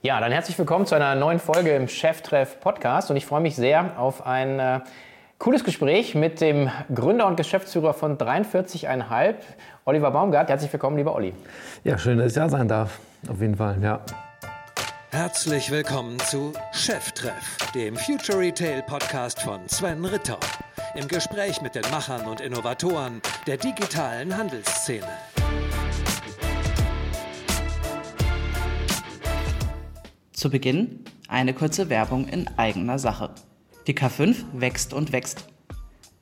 Ja, dann herzlich willkommen zu einer neuen Folge im Cheftreff Podcast und ich freue mich sehr auf ein äh, cooles Gespräch mit dem Gründer und Geschäftsführer von 43,5, Oliver Baumgart. Herzlich willkommen, lieber Olli. Ja, schön, dass ich da sein darf. Auf jeden Fall, ja. Herzlich willkommen zu Cheftreff, dem Future Retail Podcast von Sven Ritter. Im Gespräch mit den Machern und Innovatoren der digitalen Handelsszene. Zu Beginn eine kurze Werbung in eigener Sache. Die K5 wächst und wächst.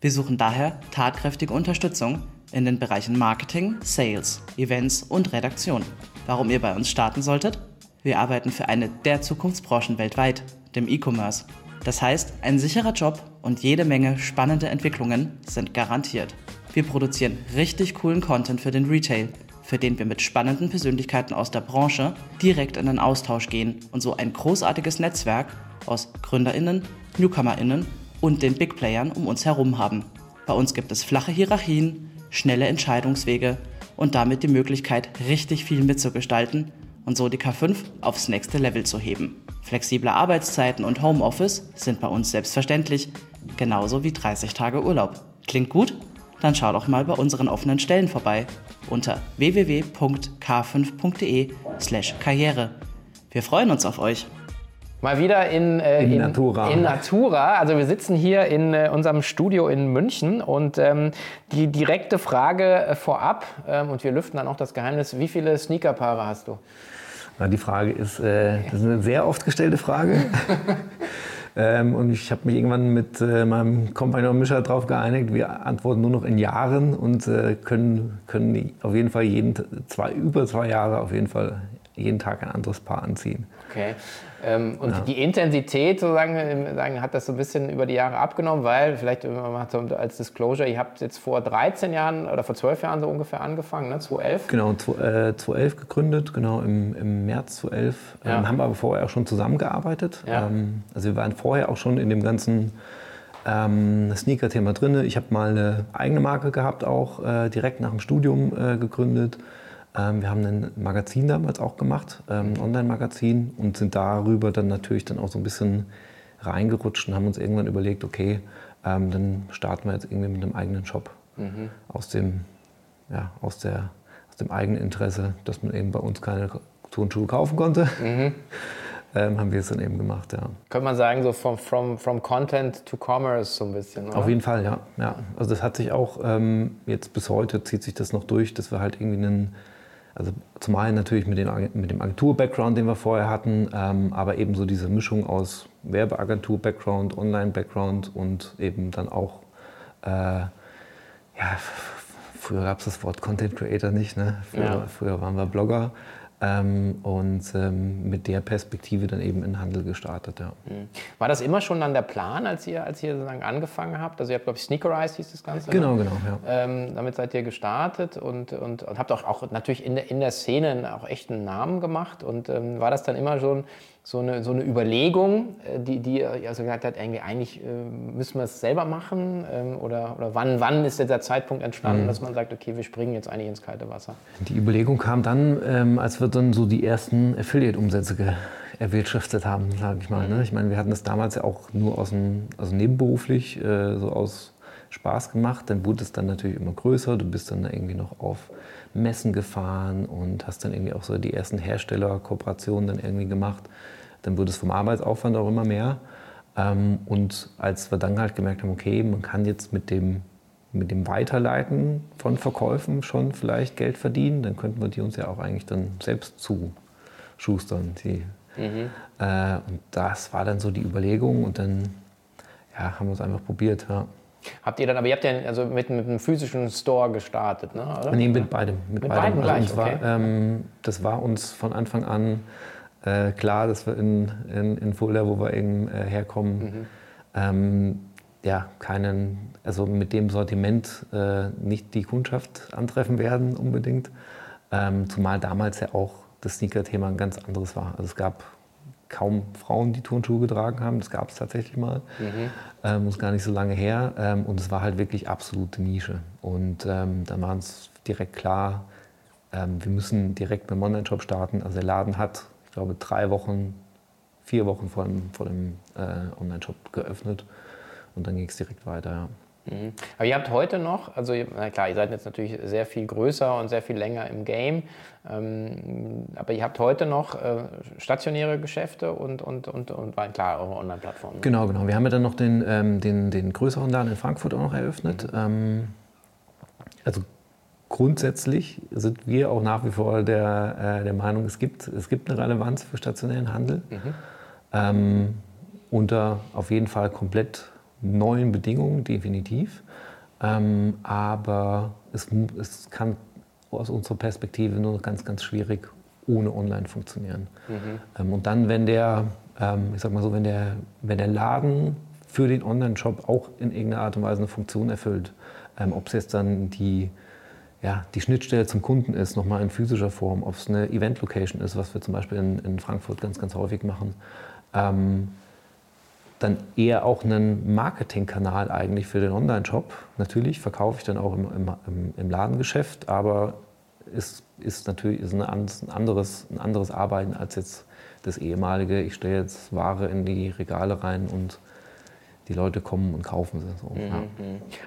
Wir suchen daher tatkräftige Unterstützung in den Bereichen Marketing, Sales, Events und Redaktion. Warum ihr bei uns starten solltet? Wir arbeiten für eine der Zukunftsbranchen weltweit, dem E-Commerce. Das heißt, ein sicherer Job und jede Menge spannende Entwicklungen sind garantiert. Wir produzieren richtig coolen Content für den Retail – für den wir mit spannenden Persönlichkeiten aus der Branche direkt in den Austausch gehen und so ein großartiges Netzwerk aus Gründerinnen, Newcomerinnen und den Big Playern um uns herum haben. Bei uns gibt es flache Hierarchien, schnelle Entscheidungswege und damit die Möglichkeit, richtig viel mitzugestalten und so die K5 aufs nächste Level zu heben. Flexible Arbeitszeiten und Homeoffice sind bei uns selbstverständlich, genauso wie 30 Tage Urlaub. Klingt gut? Dann schau doch mal bei unseren offenen Stellen vorbei unter www.k5.de/karriere. Wir freuen uns auf euch. Mal wieder in, äh, in, in, Natura. In Natura. Also wir sitzen hier in äh, unserem Studio in München und ähm, die direkte Frage äh, vorab, ähm, und wir lüften dann auch das Geheimnis, wie viele Sneakerpaare hast du? Na, die Frage ist, äh, das ist eine sehr oft gestellte Frage. Ähm, und ich habe mich irgendwann mit äh, meinem Kompagnon Mischa darauf geeinigt, wir antworten nur noch in Jahren und äh, können, können auf jeden Fall jeden, zwei, über zwei Jahre auf jeden Fall jeden Tag ein anderes Paar anziehen. Okay. Ähm, und ja. die Intensität sozusagen, sagen, hat das so ein bisschen über die Jahre abgenommen, weil vielleicht mal so als Disclosure, ihr habt jetzt vor 13 Jahren oder vor 12 Jahren so ungefähr angefangen, ne? 2011? Genau, 2011 äh, gegründet, genau im, im März 2011. Ja. Ähm, haben aber vorher auch schon zusammengearbeitet. Ja. Ähm, also wir waren vorher auch schon in dem ganzen ähm, Sneaker-Thema drin. Ich habe mal eine eigene Marke gehabt, auch äh, direkt nach dem Studium äh, gegründet. Ähm, wir haben ein Magazin damals auch gemacht, ähm, ein Online-Magazin und sind darüber dann natürlich dann auch so ein bisschen reingerutscht und haben uns irgendwann überlegt, okay, ähm, dann starten wir jetzt irgendwie mit einem eigenen Shop. Mhm. Aus, dem, ja, aus, der, aus dem eigenen Interesse, dass man eben bei uns keine Turnschuhe kaufen konnte. Mhm. Ähm, haben wir es dann eben gemacht, ja. Könnte man sagen, so from, from, from Content to Commerce so ein bisschen, oder? Auf jeden Fall, ja. ja. Also das hat sich auch, ähm, jetzt bis heute zieht sich das noch durch, dass wir halt irgendwie einen also zum einen natürlich mit, den, mit dem Agentur-Background, den wir vorher hatten, ähm, aber eben so diese Mischung aus Werbeagentur-Background, Online-Background und eben dann auch, äh, ja, früher gab es das Wort Content Creator nicht, ne? Früher, ja. früher waren wir Blogger. Ähm, und ähm, mit der Perspektive dann eben in Handel gestartet. Ja. Mhm. War das immer schon dann der Plan, als ihr, als ihr sozusagen angefangen habt? Also ihr habt, glaube ich, Sneakerize hieß das Ganze. Genau, ne? genau. Ja. Ähm, damit seid ihr gestartet und, und, und habt auch, auch natürlich in der, in der Szene auch echt einen Namen gemacht. Und ähm, war das dann immer schon so eine, so eine Überlegung, äh, die, die also gesagt hat, eigentlich äh, müssen wir es selber machen? Ähm, oder oder wann, wann ist der Zeitpunkt entstanden, mhm. dass man sagt, okay, wir springen jetzt eigentlich ins kalte Wasser? Die Überlegung kam dann, ähm, als wir dann so die ersten Affiliate-Umsätze erwirtschaftet haben, sage ich mal. Ne? Ich meine, wir hatten das damals ja auch nur aus dem, also nebenberuflich, äh, so aus Spaß gemacht. Dann wurde es dann natürlich immer größer. Du bist dann irgendwie noch auf Messen gefahren und hast dann irgendwie auch so die ersten Herstellerkooperationen dann irgendwie gemacht dann wurde es vom Arbeitsaufwand auch immer mehr. Ähm, und als wir dann halt gemerkt haben, okay, man kann jetzt mit dem, mit dem Weiterleiten von Verkäufen schon vielleicht Geld verdienen, dann könnten wir die uns ja auch eigentlich dann selbst zuschustern. Die, mhm. äh, und das war dann so die Überlegung und dann ja, haben wir es einfach probiert. Ja. Habt ihr dann, aber ihr habt ja also mit, mit einem physischen Store gestartet, ne? oder? Nee, mit beidem. Mit, mit beidem, beidem also gleich, okay. war, ähm, das war uns von Anfang an äh, klar, dass wir in, in, in Fulda, wo wir eben äh, herkommen, mhm. ähm, ja, keinen, also mit dem Sortiment äh, nicht die Kundschaft antreffen werden unbedingt. Ähm, zumal damals ja auch das Sneaker-Thema ein ganz anderes war. Also es gab kaum Frauen, die Turnschuhe getragen haben. Das gab es tatsächlich mal. Mhm. Ähm, ist gar nicht so lange her. Ähm, und es war halt wirklich absolute Nische. Und ähm, da war uns direkt klar, ähm, wir müssen direkt mit dem Online-Shop starten. Also der Laden hat glaube, drei Wochen, vier Wochen vor dem, vor dem äh, Online-Shop geöffnet und dann ging es direkt weiter. Mhm. Aber ihr habt heute noch, also na klar, ihr seid jetzt natürlich sehr viel größer und sehr viel länger im Game, ähm, aber ihr habt heute noch äh, stationäre Geschäfte und, und, und, und klar, eure Online-Plattform. Genau, genau. Wir haben ja dann noch den, ähm, den, den größeren Laden in Frankfurt auch noch eröffnet. Mhm. Ähm, also grundsätzlich sind wir auch nach wie vor der, äh, der Meinung, es gibt, es gibt eine Relevanz für stationären Handel. Mhm. Ähm, unter auf jeden Fall komplett neuen Bedingungen, definitiv. Ähm, aber es, es kann aus unserer Perspektive nur ganz, ganz schwierig ohne Online funktionieren. Mhm. Ähm, und dann, wenn der, ähm, ich sag mal so, wenn der, wenn der Laden für den Online-Shop auch in irgendeiner Art und Weise eine Funktion erfüllt, ähm, ob es jetzt dann die, ja, die Schnittstelle zum Kunden ist, nochmal in physischer Form, ob es eine Event-Location ist, was wir zum Beispiel in, in Frankfurt ganz, ganz häufig machen, ähm, dann eher auch einen Marketingkanal eigentlich für den Online-Shop. Natürlich verkaufe ich dann auch im, im, im Ladengeschäft, aber ist, ist natürlich ist ein, anderes, ein anderes Arbeiten als jetzt das ehemalige, ich stelle jetzt Ware in die Regale rein und die Leute kommen und kaufen sie. So. Mhm. Ja.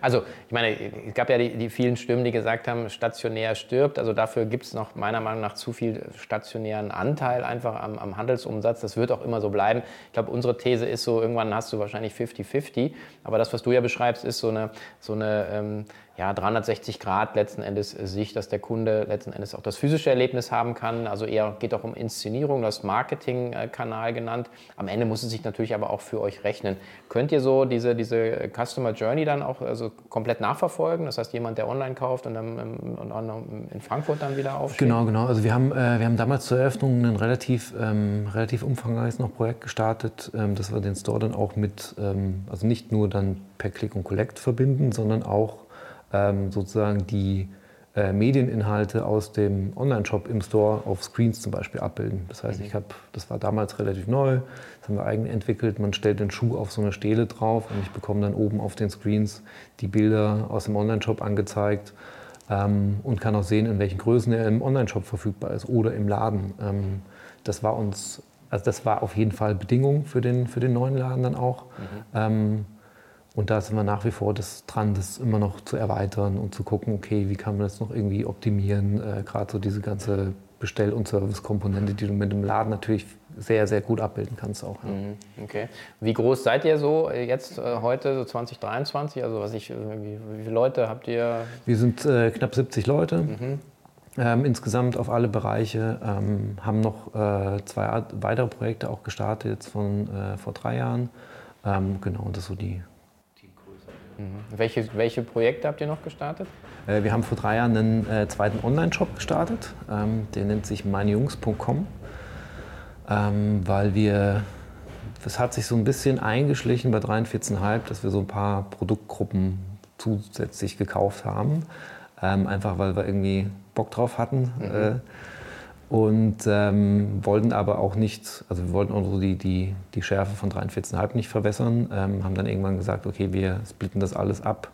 Also ich meine, es gab ja die, die, vielen Stimmen, die gesagt haben, stationär stirbt. Also dafür gibt es noch meiner Meinung nach zu viel stationären Anteil einfach am, am, Handelsumsatz. Das wird auch immer so bleiben. Ich glaube, unsere These ist so, irgendwann hast du wahrscheinlich 50-50. Aber das, was du ja beschreibst, ist so eine, so eine ähm, ja, 360 Grad letzten Endes Sicht, dass der Kunde letzten Endes auch das physische Erlebnis haben kann. Also eher geht auch um Inszenierung, das Marketingkanal genannt. Am Ende muss es sich natürlich aber auch für euch rechnen. Könnt ihr so diese, diese Customer Journey dann auch also komplett nachverfolgen? Das heißt, jemand, der online kauft und dann in Frankfurt dann wieder aufsteht? Genau, genau. Also wir haben, äh, wir haben damals zur Eröffnung ein relativ, ähm, relativ umfangreiches noch Projekt gestartet, ähm, dass wir den Store dann auch mit, ähm, also nicht nur dann per Click und Collect verbinden, sondern auch ähm, sozusagen die äh, Medieninhalte aus dem Online-Shop im Store auf Screens zum Beispiel abbilden. Das heißt, mhm. ich habe, das war damals relativ neu, das haben wir eigen entwickelt. Man stellt den Schuh auf so eine Stele drauf und ich bekomme dann oben auf den Screens die Bilder aus dem Online-Shop angezeigt ähm, und kann auch sehen, in welchen Größen er im Online-Shop verfügbar ist oder im Laden. Ähm, das war uns, also das war auf jeden Fall Bedingung für den, für den neuen Laden dann auch. Mhm. Und da sind wir nach wie vor das dran, das immer noch zu erweitern und zu gucken, okay, wie kann man das noch irgendwie optimieren. Äh, Gerade so diese ganze Bestell- und Service-Komponente, die du mit dem Laden natürlich sehr, sehr gut abbilden kannst auch. Ja. Mhm, okay. Wie groß seid ihr so äh, jetzt äh, heute, so 2023? Also was ich, äh, wie, wie, viele Leute habt ihr? Wir sind äh, knapp 70 Leute. Mhm. Ähm, insgesamt auf alle Bereiche, ähm, haben noch äh, zwei weitere Projekte auch gestartet, jetzt von vor drei Jahren. Ähm, genau, und das ist so die, Mhm. Welche, welche Projekte habt ihr noch gestartet? Äh, wir haben vor drei Jahren einen äh, zweiten Online-Shop gestartet. Ähm, der nennt sich meinejungs.com, ähm, weil wir, es hat sich so ein bisschen eingeschlichen bei 43,5, dass wir so ein paar Produktgruppen zusätzlich gekauft haben. Ähm, einfach weil wir irgendwie Bock drauf hatten. Mhm. Äh, und ähm, wollten aber auch nicht, also wir wollten auch so die, die, die Schärfe von 43,5 nicht verwässern, ähm, haben dann irgendwann gesagt, okay, wir splitten das alles ab.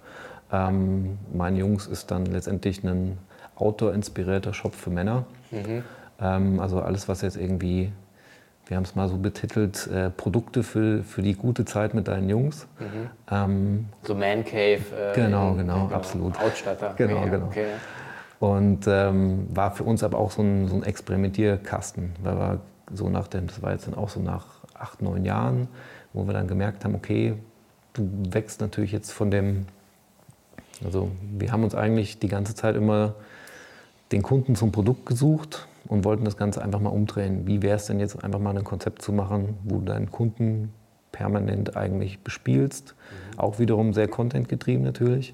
Ähm, mein Jungs ist dann letztendlich ein Outdoor-inspirierter Shop für Männer. Mhm. Ähm, also alles, was jetzt irgendwie, wir haben es mal so betitelt, äh, Produkte für, für die gute Zeit mit deinen Jungs. Mhm. Ähm, so Man Cave. Äh, genau, genau, absolut. Outstatter. Genau, okay, genau. Okay. Und ähm, war für uns aber auch so ein, so ein Experimentierkasten, weil wir so nach dem, das war jetzt dann auch so nach acht, neun Jahren, wo wir dann gemerkt haben, okay, du wächst natürlich jetzt von dem, also wir haben uns eigentlich die ganze Zeit immer den Kunden zum Produkt gesucht und wollten das Ganze einfach mal umdrehen. Wie wäre es denn jetzt einfach mal ein Konzept zu machen, wo du deinen Kunden permanent eigentlich bespielst, mhm. auch wiederum sehr contentgetrieben natürlich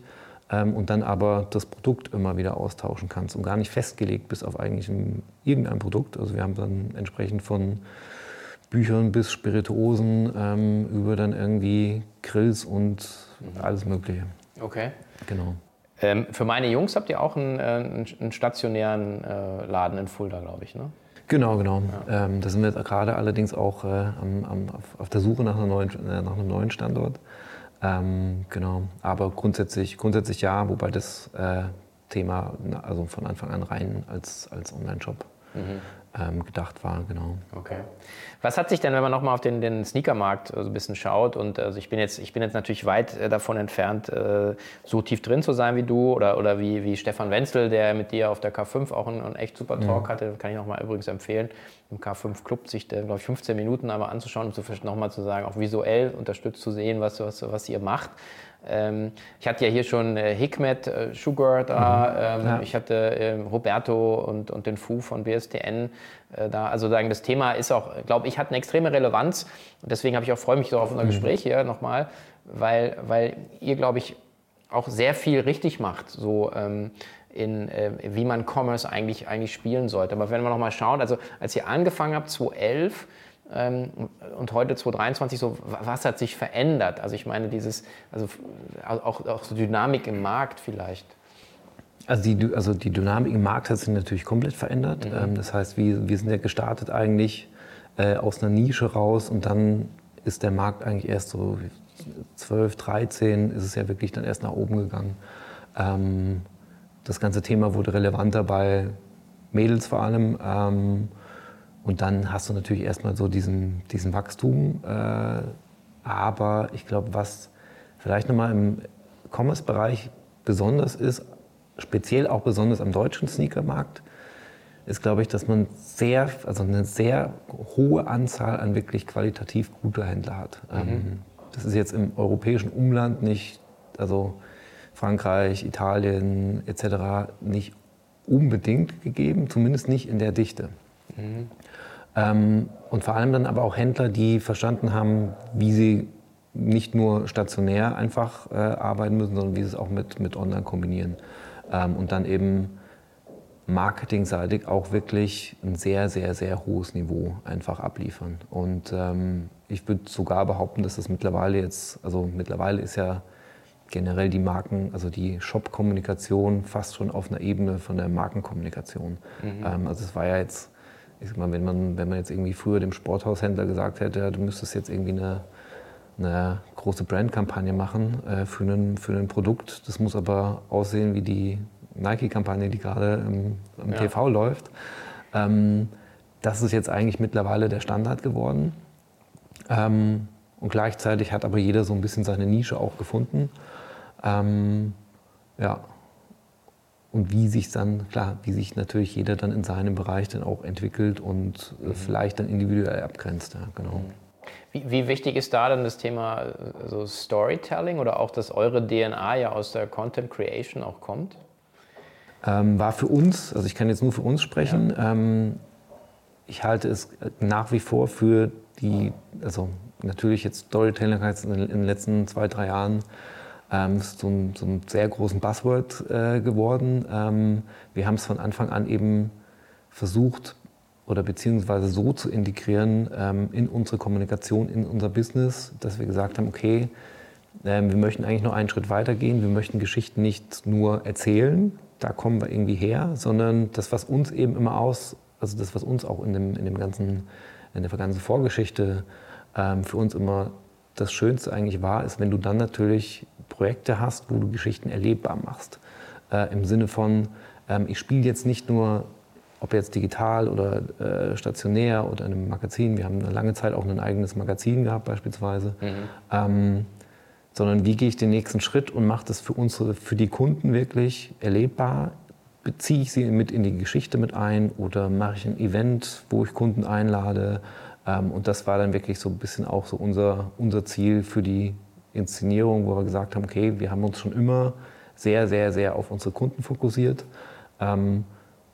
und dann aber das Produkt immer wieder austauschen kannst und gar nicht festgelegt bis auf eigentlich ein, irgendein Produkt. Also wir haben dann entsprechend von Büchern bis Spirituosen ähm, über dann irgendwie Grills und mhm. alles Mögliche. Okay. Genau. Ähm, für meine Jungs habt ihr auch einen, äh, einen stationären äh, Laden in Fulda, glaube ich, ne? Genau, genau. Ja. Ähm, da sind wir gerade allerdings auch äh, am, am, auf, auf, der Suche nach, neuen, äh, nach, einem neuen Standort. Ähm, genau, aber grundsätzlich, grundsätzlich ja, wobei das äh, Thema also von Anfang an rein als, als Online-Shop mhm. Ähm, gedacht war, genau. Okay. Was hat sich denn, wenn man nochmal auf den, den Sneakermarkt so ein bisschen schaut und also ich bin jetzt, ich bin jetzt natürlich weit äh, davon entfernt, äh, so tief drin zu sein wie du oder, oder wie, wie Stefan Wenzel, der mit dir auf der K5 auch einen, einen echt super Talk mhm. hatte, kann ich nochmal übrigens empfehlen, im K5 Club sich, glaube ich, 15 Minuten einmal anzuschauen und um nochmal zu sagen, auch visuell unterstützt zu sehen, was, was, was ihr macht. Ähm, ich hatte ja hier schon äh, Hikmet äh, Sugar da, mhm. ähm, ja. ich hatte äh, Roberto und, und den Fu von BSTN äh, da. Also sagen, das Thema ist auch, glaube ich, hat eine extreme Relevanz. Und deswegen habe ich auch freue mich so auf unser mhm. Gespräch hier nochmal, weil, weil ihr, glaube ich, auch sehr viel richtig macht. So, ähm, in, äh, wie man Commerce eigentlich, eigentlich spielen sollte. Aber wenn man nochmal schaut, also als ihr angefangen habt, 2011, ähm, und heute 2023 so, was hat sich verändert? Also ich meine, dieses, also auch, auch so Dynamik im Markt vielleicht. Also die, also die Dynamik im Markt hat sich natürlich komplett verändert. Mhm. Ähm, das heißt, wir, wir sind ja gestartet eigentlich äh, aus einer Nische raus und dann ist der Markt eigentlich erst so 12, 13 ist es ja wirklich dann erst nach oben gegangen. Ähm, das ganze Thema wurde relevanter bei Mädels vor allem. Und dann hast du natürlich erstmal so diesen, diesen Wachstum. Äh, aber ich glaube, was vielleicht nochmal im Commerce-Bereich besonders ist, speziell auch besonders am deutschen Sneakermarkt, ist, glaube ich, dass man sehr, also eine sehr hohe Anzahl an wirklich qualitativ guter Händler hat. Mhm. Ähm, das ist jetzt im europäischen Umland nicht, also Frankreich, Italien etc. nicht unbedingt gegeben, zumindest nicht in der Dichte. Mhm. Ähm, und vor allem dann aber auch Händler, die verstanden haben, wie sie nicht nur stationär einfach äh, arbeiten müssen, sondern wie sie es auch mit, mit Online kombinieren. Ähm, und dann eben marketingseitig auch wirklich ein sehr, sehr, sehr hohes Niveau einfach abliefern. Und ähm, ich würde sogar behaupten, dass das mittlerweile jetzt, also mittlerweile ist ja generell die Marken, also die Shop-Kommunikation fast schon auf einer Ebene von der Markenkommunikation. Mhm. Ähm, also es war ja jetzt ich sag mal, wenn man, wenn man jetzt irgendwie früher dem Sporthaushändler gesagt hätte, du müsstest jetzt irgendwie eine, eine große Brandkampagne machen äh, für, ein, für ein Produkt, das muss aber aussehen wie die Nike-Kampagne, die gerade im, im ja. TV läuft. Ähm, das ist jetzt eigentlich mittlerweile der Standard geworden. Ähm, und gleichzeitig hat aber jeder so ein bisschen seine Nische auch gefunden. Ähm, ja, und wie sich dann, klar, wie sich natürlich jeder dann in seinem Bereich dann auch entwickelt und äh, mhm. vielleicht dann individuell abgrenzt. Ja, genau. Mhm. Wie, wie, wichtig ist da dann das Thema äh, so Storytelling oder auch, dass eure DNA ja aus der Content Creation auch kommt? Ähm, war für uns, also ich kann jetzt nur für uns sprechen, ja. ähm, ich halte es nach wie vor für die, also natürlich jetzt Storytelling heißt in den letzten zwei, drei Jahren ähm, so ein, sehr großen Buzzword äh, geworden. Ähm, wir haben es von Anfang an eben versucht oder beziehungsweise so zu integrieren ähm, in unsere Kommunikation, in unser Business, dass wir gesagt haben, okay, ähm, wir möchten eigentlich noch einen Schritt weiter gehen. Wir möchten Geschichten nicht nur erzählen, da kommen wir irgendwie her, sondern das, was uns eben immer aus, also das, was uns auch in, dem, in, dem ganzen, in der ganzen Vorgeschichte ähm, für uns immer das Schönste eigentlich war, ist, wenn du dann natürlich Projekte hast, wo du Geschichten erlebbar machst. Äh, Im Sinne von, ähm, ich spiele jetzt nicht nur, ob jetzt digital oder äh, stationär oder in einem Magazin, wir haben eine lange Zeit auch ein eigenes Magazin gehabt beispielsweise, mhm. ähm, sondern wie gehe ich den nächsten Schritt und mache das für unsere, für die Kunden wirklich erlebbar, beziehe ich sie mit in die Geschichte mit ein oder mache ich ein Event, wo ich Kunden einlade. Ähm, und das war dann wirklich so ein bisschen auch so unser, unser Ziel für die Inszenierung, wo wir gesagt haben, okay, wir haben uns schon immer sehr, sehr, sehr auf unsere Kunden fokussiert. Ähm,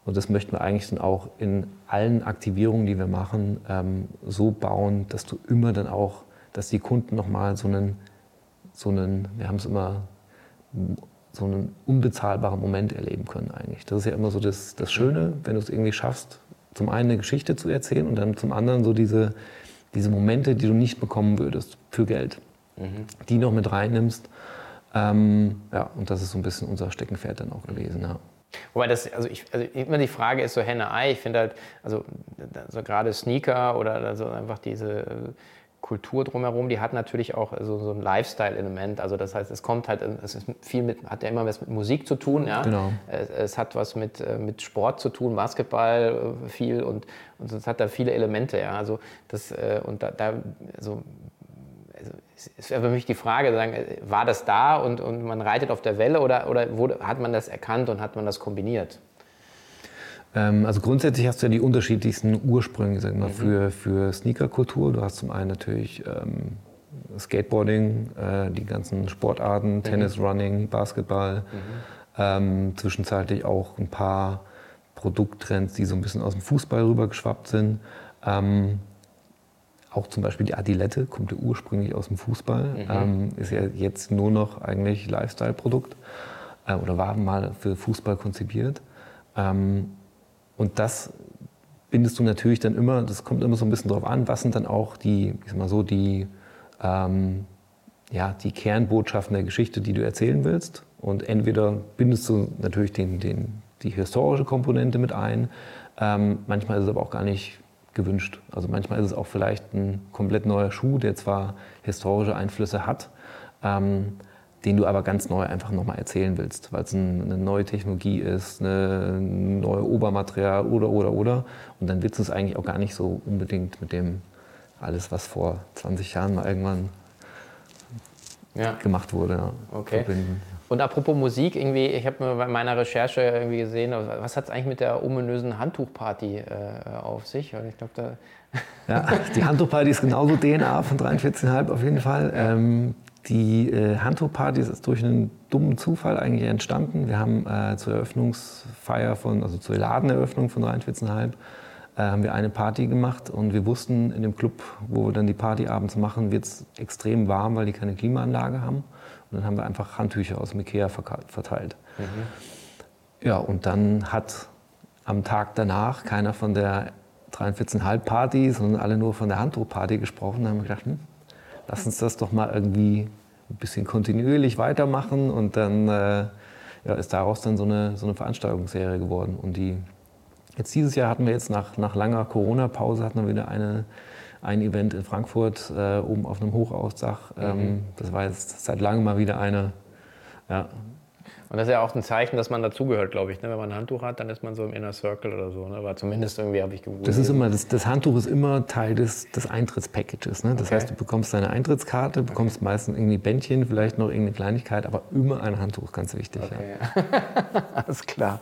und das möchten wir eigentlich dann auch in allen Aktivierungen, die wir machen, ähm, so bauen, dass du immer dann auch, dass die Kunden nochmal so einen, so einen, wir haben es immer, so einen unbezahlbaren Moment erleben können eigentlich. Das ist ja immer so das, das Schöne, wenn du es irgendwie schaffst, zum einen eine Geschichte zu erzählen und dann zum anderen so diese, diese Momente, die du nicht bekommen würdest für Geld mhm. die noch mit reinnimmst. Ähm, ja, und das ist so ein bisschen unser Steckenpferd dann auch gewesen. Ja. Wobei das, also, ich, also immer die Frage ist so Henne-Ei. Ich finde halt, also, also gerade Sneaker oder also einfach diese Kultur drumherum, die hat natürlich auch so, so ein Lifestyle-Element. Also das heißt, es kommt halt, es ist viel mit, hat ja immer was mit Musik zu tun. Ja? Genau. Es, es hat was mit, äh, mit Sport zu tun, Basketball äh, viel und, und es hat da viele Elemente. Ja? Also das, äh, und da, da also, es wäre für mich die Frage, sagen, war das da und, und man reitet auf der Welle oder, oder wurde, hat man das erkannt und hat man das kombiniert? Ähm, also grundsätzlich hast du ja die unterschiedlichsten Ursprünge sag mal, mhm. für, für Sneakerkultur. Du hast zum einen natürlich ähm, Skateboarding, äh, die ganzen Sportarten, mhm. Tennis, Running, Basketball. Mhm. Ähm, zwischenzeitlich auch ein paar Produkttrends, die so ein bisschen aus dem Fußball rübergeschwappt sind. Ähm, auch zum Beispiel die Adilette kommt ja ursprünglich aus dem Fußball, mhm. ähm, ist ja jetzt nur noch eigentlich Lifestyle-Produkt äh, oder war mal für Fußball konzipiert. Ähm, und das bindest du natürlich dann immer, das kommt immer so ein bisschen drauf an, was sind dann auch die, ich sag mal so, die, ähm, ja, die Kernbotschaften der Geschichte, die du erzählen willst. Und entweder bindest du natürlich den, den, die historische Komponente mit ein, ähm, manchmal ist es aber auch gar nicht gewünscht. Also manchmal ist es auch vielleicht ein komplett neuer Schuh, der zwar historische Einflüsse hat, ähm, den du aber ganz neu einfach nochmal erzählen willst, weil es eine neue Technologie ist, ein neues Obermaterial oder, oder, oder. Und dann willst du es eigentlich auch gar nicht so unbedingt mit dem alles, was vor 20 Jahren mal irgendwann ja. gemacht wurde, okay. verbinden. Und apropos Musik, irgendwie, ich habe mir bei meiner Recherche irgendwie gesehen, was hat es eigentlich mit der ominösen Handtuchparty äh, auf sich? ich glaube, da ja, die Handtuchparty ist genauso DNA von 43,5 auf jeden Fall. Ähm, die äh, Handtuchparty ist durch einen dummen Zufall eigentlich entstanden. Wir haben äh, zur Eröffnungsfeier von, also zur Ladeneröffnung von 43,5 äh, haben wir eine Party gemacht und wir wussten in dem Club, wo wir dann die Party abends machen, wird es extrem warm, weil die keine Klimaanlage haben. Und dann haben wir einfach Handtücher aus dem Ikea verteilt. Mhm. Ja, und dann hat am Tag danach keiner von der 43,5 Party, sondern alle nur von der Handtuchparty gesprochen. Da haben wir gedacht, hm, lass uns das doch mal irgendwie ein bisschen kontinuierlich weitermachen. Und dann äh, ja, ist daraus dann so eine, so eine Veranstaltungsserie geworden. Und die, jetzt dieses Jahr hatten wir jetzt nach, nach langer Corona-Pause hatten wir wieder eine, ein Event in Frankfurt äh, oben auf einem Hochhausdach. Ähm, mhm. Das war jetzt seit langem mal wieder eine, ja, und das ist ja auch ein Zeichen, dass man dazugehört, glaube ich. Ne? Wenn man ein Handtuch hat, dann ist man so im Inner Circle oder so. Ne? Aber zumindest irgendwie habe ich gewusst. Das ist immer, das, das, Handtuch ist immer Teil des, des Eintrittspackages. Ne? Das okay. heißt, du bekommst deine Eintrittskarte, bekommst okay. meistens irgendwie Bändchen, vielleicht noch irgendeine Kleinigkeit, aber immer ein Handtuch, ganz wichtig. Okay, ja. Alles klar.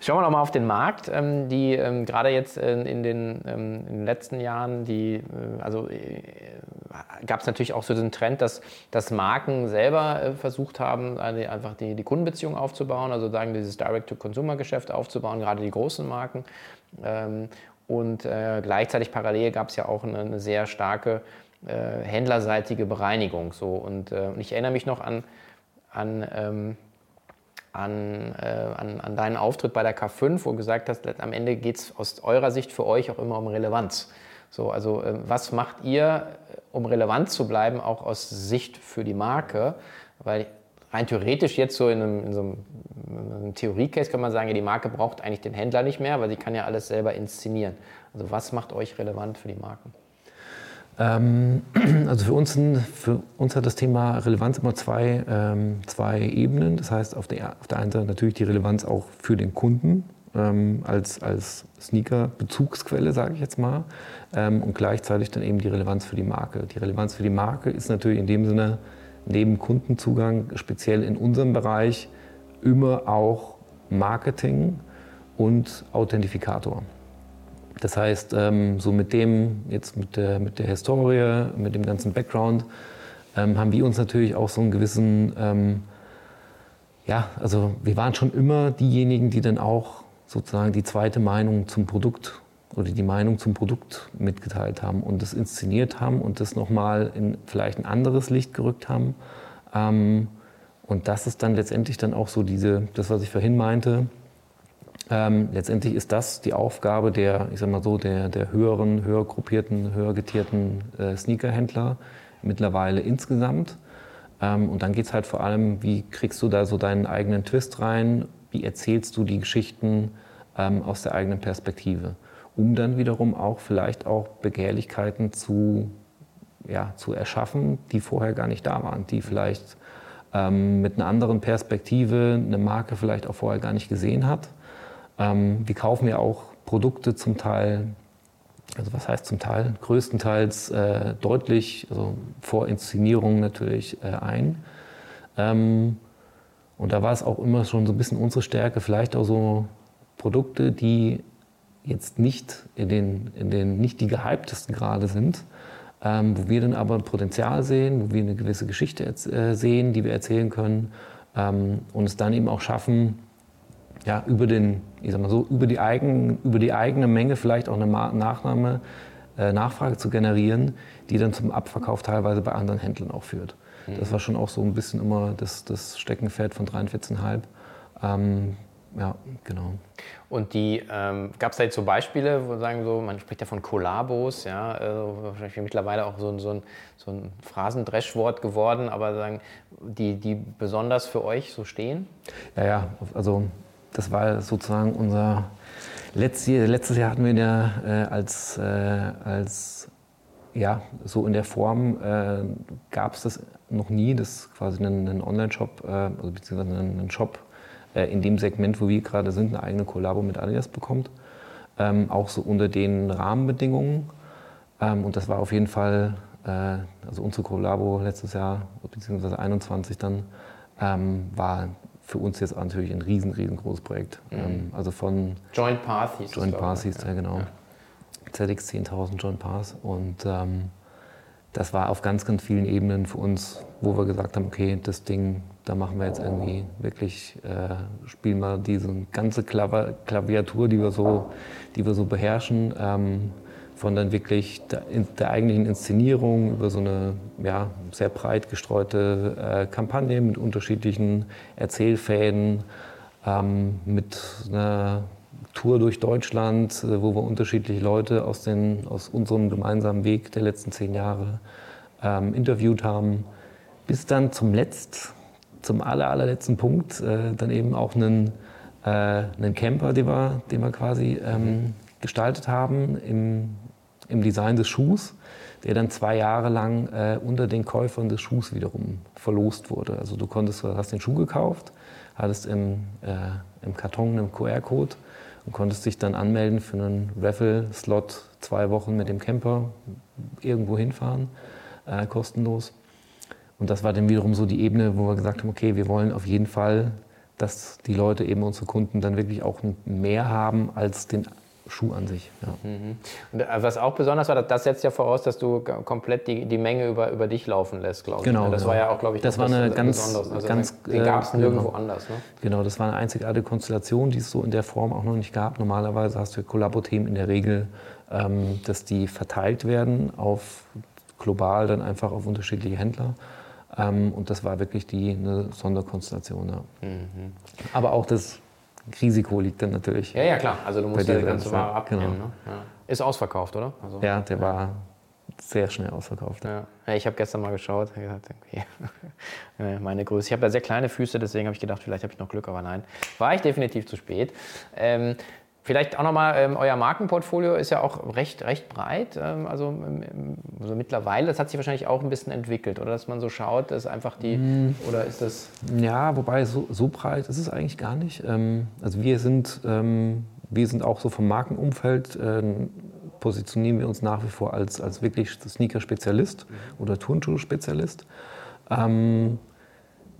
Schauen wir noch mal auf den Markt. Ähm, die ähm, gerade jetzt in, den, ähm, in, den, letzten Jahren, die, äh, also äh, gab es natürlich auch so den Trend, dass, dass Marken selber äh, versucht haben, einfach die, die Kundenbeziehung aufzubauen, also sagen, dieses Direct-to-Consumer-Geschäft aufzubauen, gerade die großen Marken. Ähm, und äh, gleichzeitig parallel gab es ja auch eine, eine sehr starke äh, händlerseitige Bereinigung. So. Und, äh, und ich erinnere mich noch an, an ähm, an, äh, an, an, deinen Auftritt bei der K5, wo du gesagt hast, am Ende geht es aus eurer Sicht für euch auch immer um Relevanz. So, also äh, was macht ihr, um relevant zu bleiben, auch aus Sicht für die Marke? Weil rein theoretisch jetzt so in einem, in so einem, einem Theorie-Case kann man sagen, ja, die Marke braucht eigentlich den Händler nicht mehr, weil sie kann ja alles selber inszenieren. Also was macht euch relevant für die Marken? Ähm, also für uns, für uns hat das Thema Relevanz immer zwei, ähm, zwei Ebenen. Das heißt, auf der, auf der einen Seite natürlich die Relevanz auch für den Kunden ähm, als, als Sneaker-Bezugsquelle, sage ich jetzt mal, ähm, und gleichzeitig dann eben die Relevanz für die Marke. Die Relevanz für die Marke ist natürlich in dem Sinne neben Kundenzugang, speziell in unserem Bereich, immer auch Marketing und Authentifikator. Das heißt, ähm, so mit dem, jetzt mit der, mit der Historie, mit dem ganzen Background, ähm, haben wir uns natürlich auch so einen gewissen, ähm, ja, also wir waren schon immer diejenigen, die dann auch sozusagen die zweite Meinung zum Produkt oder die Meinung zum Produkt mitgeteilt haben und das inszeniert haben und das nochmal in vielleicht ein anderes Licht gerückt haben. Ähm, und das ist dann letztendlich dann auch so diese, das, was ich vorhin meinte. Ähm, letztendlich ist das die Aufgabe der, ich sag mal so, der, der höheren, höher gruppierten, höher getierten äh, Sneakerhändler mittlerweile insgesamt. Ähm, und dann geht es halt vor allem, wie kriegst du da so deinen eigenen Twist rein? Wie erzählst du die Geschichten ähm, aus der eigenen Perspektive? Um dann wiederum auch vielleicht auch Begehrlichkeiten zu ja, zu erschaffen, die vorher gar nicht da waren, die vielleicht ähm, mit einer anderen Perspektive eine Marke vielleicht auch vorher gar nicht gesehen hat. Ähm, wir kaufen ja auch Produkte zum Teil, also was heißt zum Teil, größtenteils äh, deutlich, also vor Inszenierung natürlich äh, ein. Ähm, und da war es auch immer schon so ein bisschen unsere Stärke, vielleicht auch so Produkte, die jetzt nicht in den, in den nicht die gehyptesten gerade sind, ähm, wo wir dann aber Potenzial sehen, wo wir eine gewisse Geschichte äh, sehen, die wir erzählen können ähm, und es dann eben auch schaffen, ja, über, den, ich sag mal so, über, die eigen, über die eigene Menge vielleicht auch eine Nachnahme, äh, Nachfrage zu generieren, die dann zum Abverkauf teilweise bei anderen Händlern auch führt. Mhm. Das war schon auch so ein bisschen immer das, das Steckenpferd von 43,5. Ähm, ja, genau. Und die ähm, gab es da jetzt so Beispiele, wo sagen so, man spricht ja von Kollabos, ja, also mittlerweile auch so, ein, so ein, so ein Phrasendreschwort geworden, aber sagen, die, die besonders für euch so stehen? Ja, ja, also das war sozusagen unser letztes Jahr, letztes Jahr hatten wir ja äh, als, äh, als ja, so in der Form äh, gab es das noch nie, das quasi einen Online-Shop, äh, also beziehungsweise einen Shop in dem Segment, wo wir gerade sind, eine eigene Kollabo mit Adidas bekommt. Ähm, auch so unter den Rahmenbedingungen. Ähm, und das war auf jeden Fall, äh, also unsere Kollabo letztes Jahr, beziehungsweise 21 dann, ähm, war für uns jetzt natürlich ein riesen, riesengroßes Projekt. Mhm. Ähm, also von Joint Path hieß Joint Path hieß ja, genau. Ja. ZX 10.000 Joint Path und ähm, das war auf ganz, ganz vielen Ebenen für uns, wo wir gesagt haben, okay, das Ding, da machen wir jetzt irgendwie wirklich, äh, spielen wir diese ganze Klavier, Klaviatur, die wir so, die wir so beherrschen, ähm, von dann wirklich der, der, eigentlichen Inszenierung über so eine ja, sehr breit gestreute äh, Kampagne mit unterschiedlichen Erzählfäden, ähm, mit einer Tour durch Deutschland, äh, wo wir unterschiedliche Leute aus, den, aus unserem gemeinsamen Weg der letzten zehn Jahre ähm, interviewt haben, bis dann zum Letzt, zum aller, allerletzten Punkt, äh, dann eben auch einen, äh, einen Camper, den wir, den wir quasi ähm, gestaltet haben im, im Design des Schuhs, der dann zwei Jahre lang äh, unter den Käufern des Schuhs wiederum verlost wurde. Also du konntest, hast den Schuh gekauft, hattest im, äh, im Karton einen QR-Code und konntest dich dann anmelden für einen Raffle-Slot zwei Wochen mit dem Camper irgendwo hinfahren, äh, kostenlos. Und das war dann wiederum so die Ebene, wo wir gesagt haben, okay, wir wollen auf jeden Fall, dass die Leute eben unsere Kunden dann wirklich auch mehr haben als den Schuh an sich. Ja. Mhm. Und äh, was auch besonders war, das setzt ja voraus, dass du komplett die, die Menge über, über dich laufen lässt, glaube ich. Genau. Das genau. war ja auch, glaube ich, das war eine ganz, also ganz, den gab es äh, nirgendwo genau. anders. Ne? Genau, das war eine einzigartige Konstellation, die es so in der Form auch noch nicht gab. Normalerweise hast du Kollabo-Themen in der Regel, ähm, dass die verteilt werden auf global dann einfach auf unterschiedliche Händler. Ähm, und das war wirklich die eine Sonderkonstellation. Ja. Mhm. Aber auch das Risiko liegt dann natürlich. Ja, ja, klar. Also du musst ja die ganze Ware abnehmen. Genau. Ne? Ja. Ist ausverkauft, oder? Also, ja, der war sehr schnell ausverkauft. Ja. ja ich habe gestern mal geschaut. Okay. Meine Größe. Ich habe da sehr kleine Füße, deswegen habe ich gedacht, vielleicht habe ich noch Glück, aber nein. War ich definitiv zu spät. Ähm, Vielleicht auch nochmal, ähm, euer Markenportfolio ist ja auch recht, recht breit. Ähm, also, ähm, also, mittlerweile, das hat sich wahrscheinlich auch ein bisschen entwickelt, oder dass man so schaut, dass einfach die, mm. oder ist das? Ja, wobei so, so breit ist es eigentlich gar nicht. Ähm, also wir sind, ähm, wir sind auch so vom Markenumfeld, äh, positionieren wir uns nach wie vor als, als wirklich Sneaker-Spezialist oder Turnschuh-Spezialist. Ähm,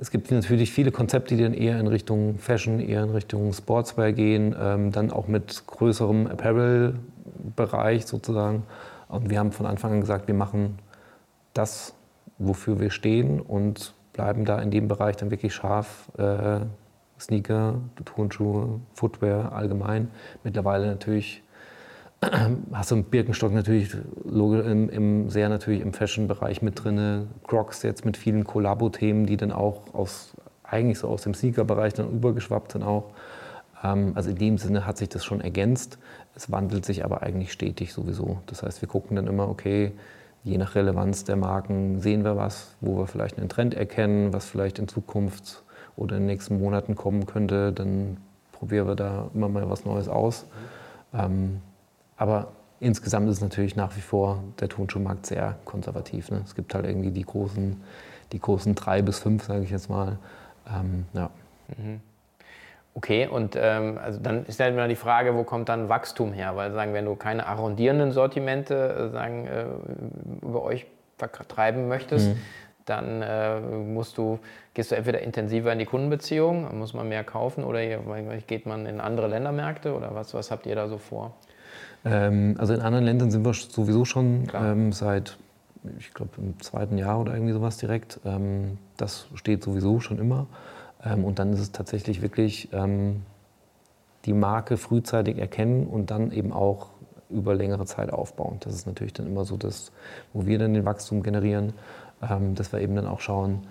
es gibt natürlich viele Konzepte, die dann eher in Richtung Fashion, eher in Richtung Sportswear gehen, ähm, dann auch mit größerem Apparel-Bereich sozusagen. Und wir haben von Anfang an gesagt, wir machen das, wofür wir stehen und bleiben da in dem Bereich dann wirklich scharf. Äh, Sneaker, Turnschuhe, Footwear allgemein. Mittlerweile natürlich hast du Birkenstock natürlich im, im, sehr natürlich im Fashion-Bereich mit drin. Crocs jetzt mit vielen Kollabo-Themen, die dann auch aus, eigentlich so aus dem Sneaker-Bereich dann übergeschwappt sind auch. Ähm, also in dem Sinne hat sich das schon ergänzt. Es wandelt sich aber eigentlich stetig sowieso. Das heißt, wir gucken dann immer, okay, je nach Relevanz der Marken sehen wir was, wo wir vielleicht einen Trend erkennen, was vielleicht in Zukunft oder in den nächsten Monaten kommen könnte. Dann probieren wir da immer mal was Neues aus. Ähm, aber insgesamt ist natürlich nach wie vor der Tonschuhmarkt sehr konservativ. Ne? Es gibt halt irgendwie die großen, die großen drei bis fünf, sage ich jetzt mal. Ähm, ja. Mhm. Okay, und ähm, also dann ist ja immer die Frage, wo kommt dann Wachstum her? Weil sagen, wenn du keine arrondierenden Sortimente äh, sagen, äh, über euch vertreiben möchtest, mhm. dann äh, musst du, gehst du entweder intensiver in die Kundenbeziehung, muss man mehr kaufen oder geht man in andere Ländermärkte oder was, was habt ihr da so vor? Ähm, also in anderen Ländern sind wir sowieso schon ähm, seit, ich glaube, im zweiten Jahr oder irgendwie sowas direkt. Ähm, das steht sowieso schon immer. Ähm, und dann ist es tatsächlich wirklich ähm, die Marke frühzeitig erkennen und dann eben auch über längere Zeit aufbauen. Das ist natürlich dann immer so das, wo wir dann den Wachstum generieren, ähm, dass wir eben dann auch schauen,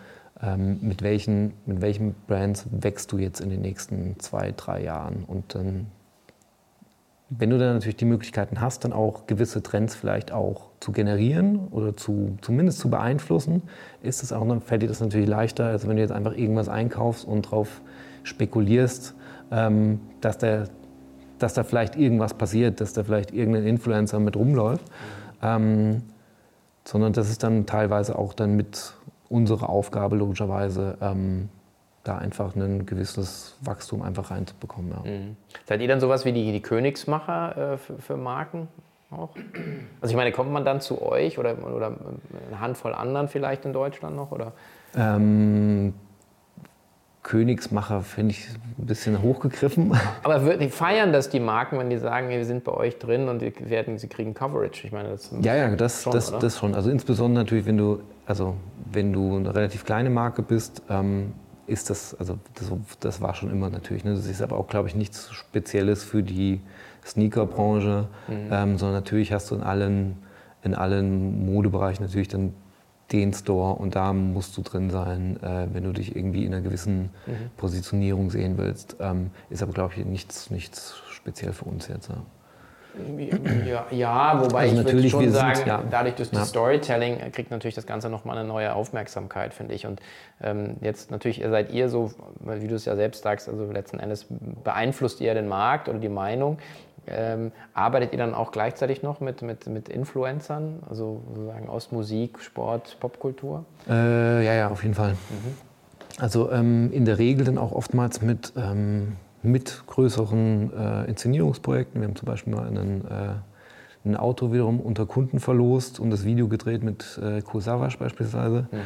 mit, welchen, mit welchen Brands wächst du jetzt in den nächsten zwei, drei Jahren. Und dann wenn du dann natürlich die Möglichkeiten hast, dann auch gewisse Trends vielleicht auch zu generieren oder zu, zumindest zu beeinflussen, ist es auch, dann fällt dir das natürlich leichter, als wenn du jetzt einfach irgendwas einkaufst und darauf spekulierst, ähm, dass, der, dass da vielleicht irgendwas passiert, dass da vielleicht irgendein Influencer mit rumläuft. Ähm, sondern das ist dann teilweise auch dann mit unserer Aufgabe logischerweise, ähm, da einfach ein gewisses Wachstum einfach reinzubekommen. Ja. Mhm. Seid ihr dann sowas wie die, die Königsmacher äh, für, für, Marken auch? Also ich meine, kommt man dann zu euch oder, oder eine Handvoll anderen vielleicht in Deutschland noch? Oder? Ähm, Königsmacher finde ich ein bisschen hochgegriffen. Aber die feiern das die Marken, wenn die sagen, wir sind bei euch drin und die werden, sie kriegen Coverage? Ich meine, das ja, ja, das schon, das, das schon. Also insbesondere natürlich, wenn du, also wenn du eine relativ kleine Marke bist, ähm, ist das, also das, das, war schon immer natürlich. Ne? Das ist aber auch, glaube ich, nichts Spezielles für die Sneakerbranche, mhm. ähm, sondern natürlich hast du in allen, in allen Modebereichen natürlich dann den Store und da musst du drin sein, äh, wenn du dich irgendwie in einer gewissen mhm. Positionierung sehen willst. Ähm, ist aber, glaube ich, nichts, nichts speziell für uns jetzt. Ja. Ja, ja wobei also ich würde schon sagen, sind, ja. dadurch durch das. Storytelling kriegt natürlich das Ganze nochmal eine neue Aufmerksamkeit, finde ich. Und ähm, jetzt natürlich seid ihr so, wie du es ja selbst sagst, also letzten Endes beeinflusst ihr den Markt oder die Meinung. Ähm, arbeitet ihr dann auch gleichzeitig noch mit, mit, mit Influencern, also sozusagen aus Musik, Sport, Popkultur? Äh, ja, ja, auf jeden Fall. Mhm. Also ähm, in der Regel dann auch oftmals mit ähm, mit größeren äh, Inszenierungsprojekten. Wir haben zum Beispiel mal einen, äh, ein Auto wiederum unter Kunden verlost und das Video gedreht mit äh, Kursavasch beispielsweise. Mhm.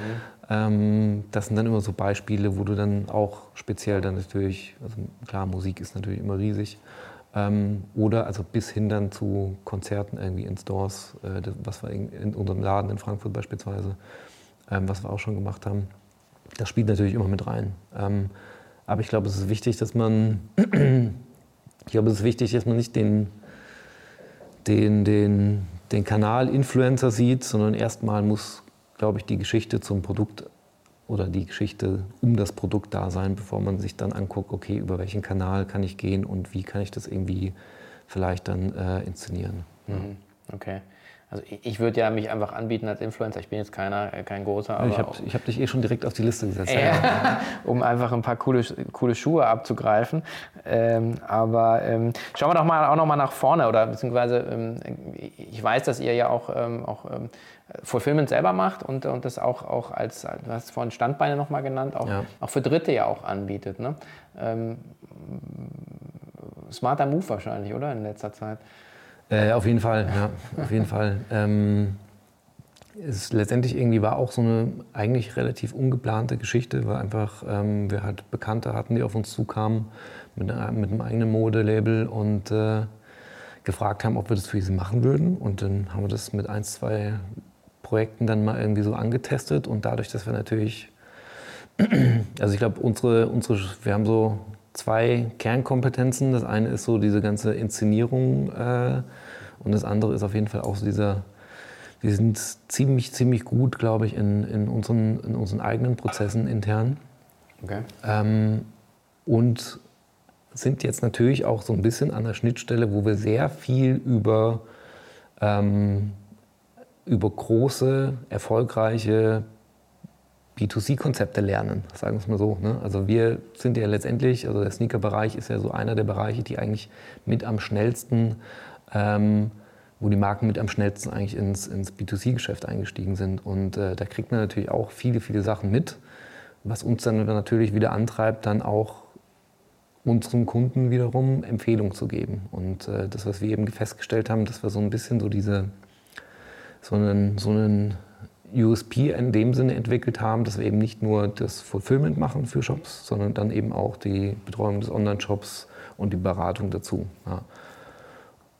Ähm, das sind dann immer so Beispiele, wo du dann auch speziell dann natürlich, also klar, Musik ist natürlich immer riesig, ähm, oder also bis hin dann zu Konzerten irgendwie in Stores, äh, das, was wir in, in, unserem Laden in Frankfurt beispielsweise, ähm, was wir auch schon gemacht haben. Das spielt natürlich immer mit rein. Aber ich glaube, es ist wichtig, dass man, ich glaube, es ist wichtig, dass man nicht den, den, den, den Kanal Influencer sieht, sondern erstmal muss, glaube ich, die Geschichte zum Produkt oder die Geschichte um das Produkt da sein, bevor man sich dann anguckt, okay, über welchen Kanal kann ich gehen und wie kann ich das irgendwie vielleicht dann äh, inszenieren. Mhm. Okay. Also ich würde ja mich einfach anbieten als Influencer. Ich bin jetzt keiner, äh, kein großer. Aber ich habe hab dich eh schon direkt auf die Liste gesetzt. Äh, um einfach ein paar coole, coole Schuhe abzugreifen. Ähm, aber ähm, schauen wir doch mal auch noch mal nach vorne oder beziehungsweise ähm, ich weiß, dass ihr ja auch, ähm, auch ähm, Fulfillment selber macht und, und das auch, auch als, du hast vorhin Standbeine noch mal genannt, auch, ja. auch für Dritte ja auch anbietet. Ne? Ähm, smarter Move wahrscheinlich, oder in letzter Zeit? Äh, auf jeden Fall, ja, auf jeden Fall. Ähm, es letztendlich irgendwie war auch so eine eigentlich relativ ungeplante Geschichte, weil einfach ähm, wir halt Bekannte hatten, die auf uns zukamen mit, mit einem eigenen Modelabel und äh, gefragt haben, ob wir das für sie machen würden. Und dann haben wir das mit ein, zwei Projekten dann mal irgendwie so angetestet und dadurch, dass wir natürlich, also ich glaube, unsere, unsere, wir haben so zwei Kernkompetenzen. Das eine ist so diese ganze Inszenierung äh, und das andere ist auf jeden Fall auch so dieser, wir sind ziemlich, ziemlich gut, glaube ich, in, in, unseren, in unseren eigenen Prozessen intern. Okay. Ähm, und sind jetzt natürlich auch so ein bisschen an der Schnittstelle, wo wir sehr viel über, ähm, über große, erfolgreiche B2C-Konzepte lernen, sagen wir es mal so. Ne? Also wir sind ja letztendlich, also der Sneaker-Bereich ist ja so einer der Bereiche, die eigentlich mit am schnellsten ähm, wo die Marken mit am schnellsten eigentlich ins, ins B2C-Geschäft eingestiegen sind. Und äh, da kriegt man natürlich auch viele, viele Sachen mit, was uns dann natürlich wieder antreibt, dann auch unseren Kunden wiederum Empfehlungen zu geben. Und äh, das, was wir eben festgestellt haben, dass wir so ein bisschen so diese, so einen, so einen USP in dem Sinne entwickelt haben, dass wir eben nicht nur das Fulfillment machen für Shops, sondern dann eben auch die Betreuung des Online-Shops und die Beratung dazu. Ja.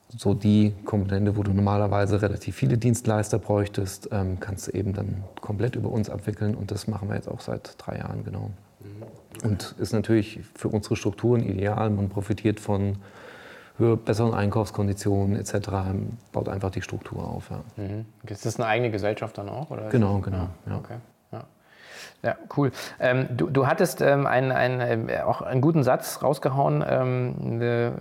So die Komponente, wo du normalerweise relativ viele Dienstleister bräuchtest, ähm, kannst du eben dann komplett über uns abwickeln und das machen wir jetzt auch seit drei Jahren genau. Mhm. Und ist natürlich für unsere Strukturen ideal. Man profitiert von besseren Einkaufskonditionen etc. baut einfach die Struktur auf. Ja. Mhm. Ist das eine eigene Gesellschaft dann auch? Oder genau, genau. Ja. Okay. Ja, cool. Ähm, du, du hattest ähm, einen, einen, äh, auch einen guten Satz rausgehauen, ähm, äh,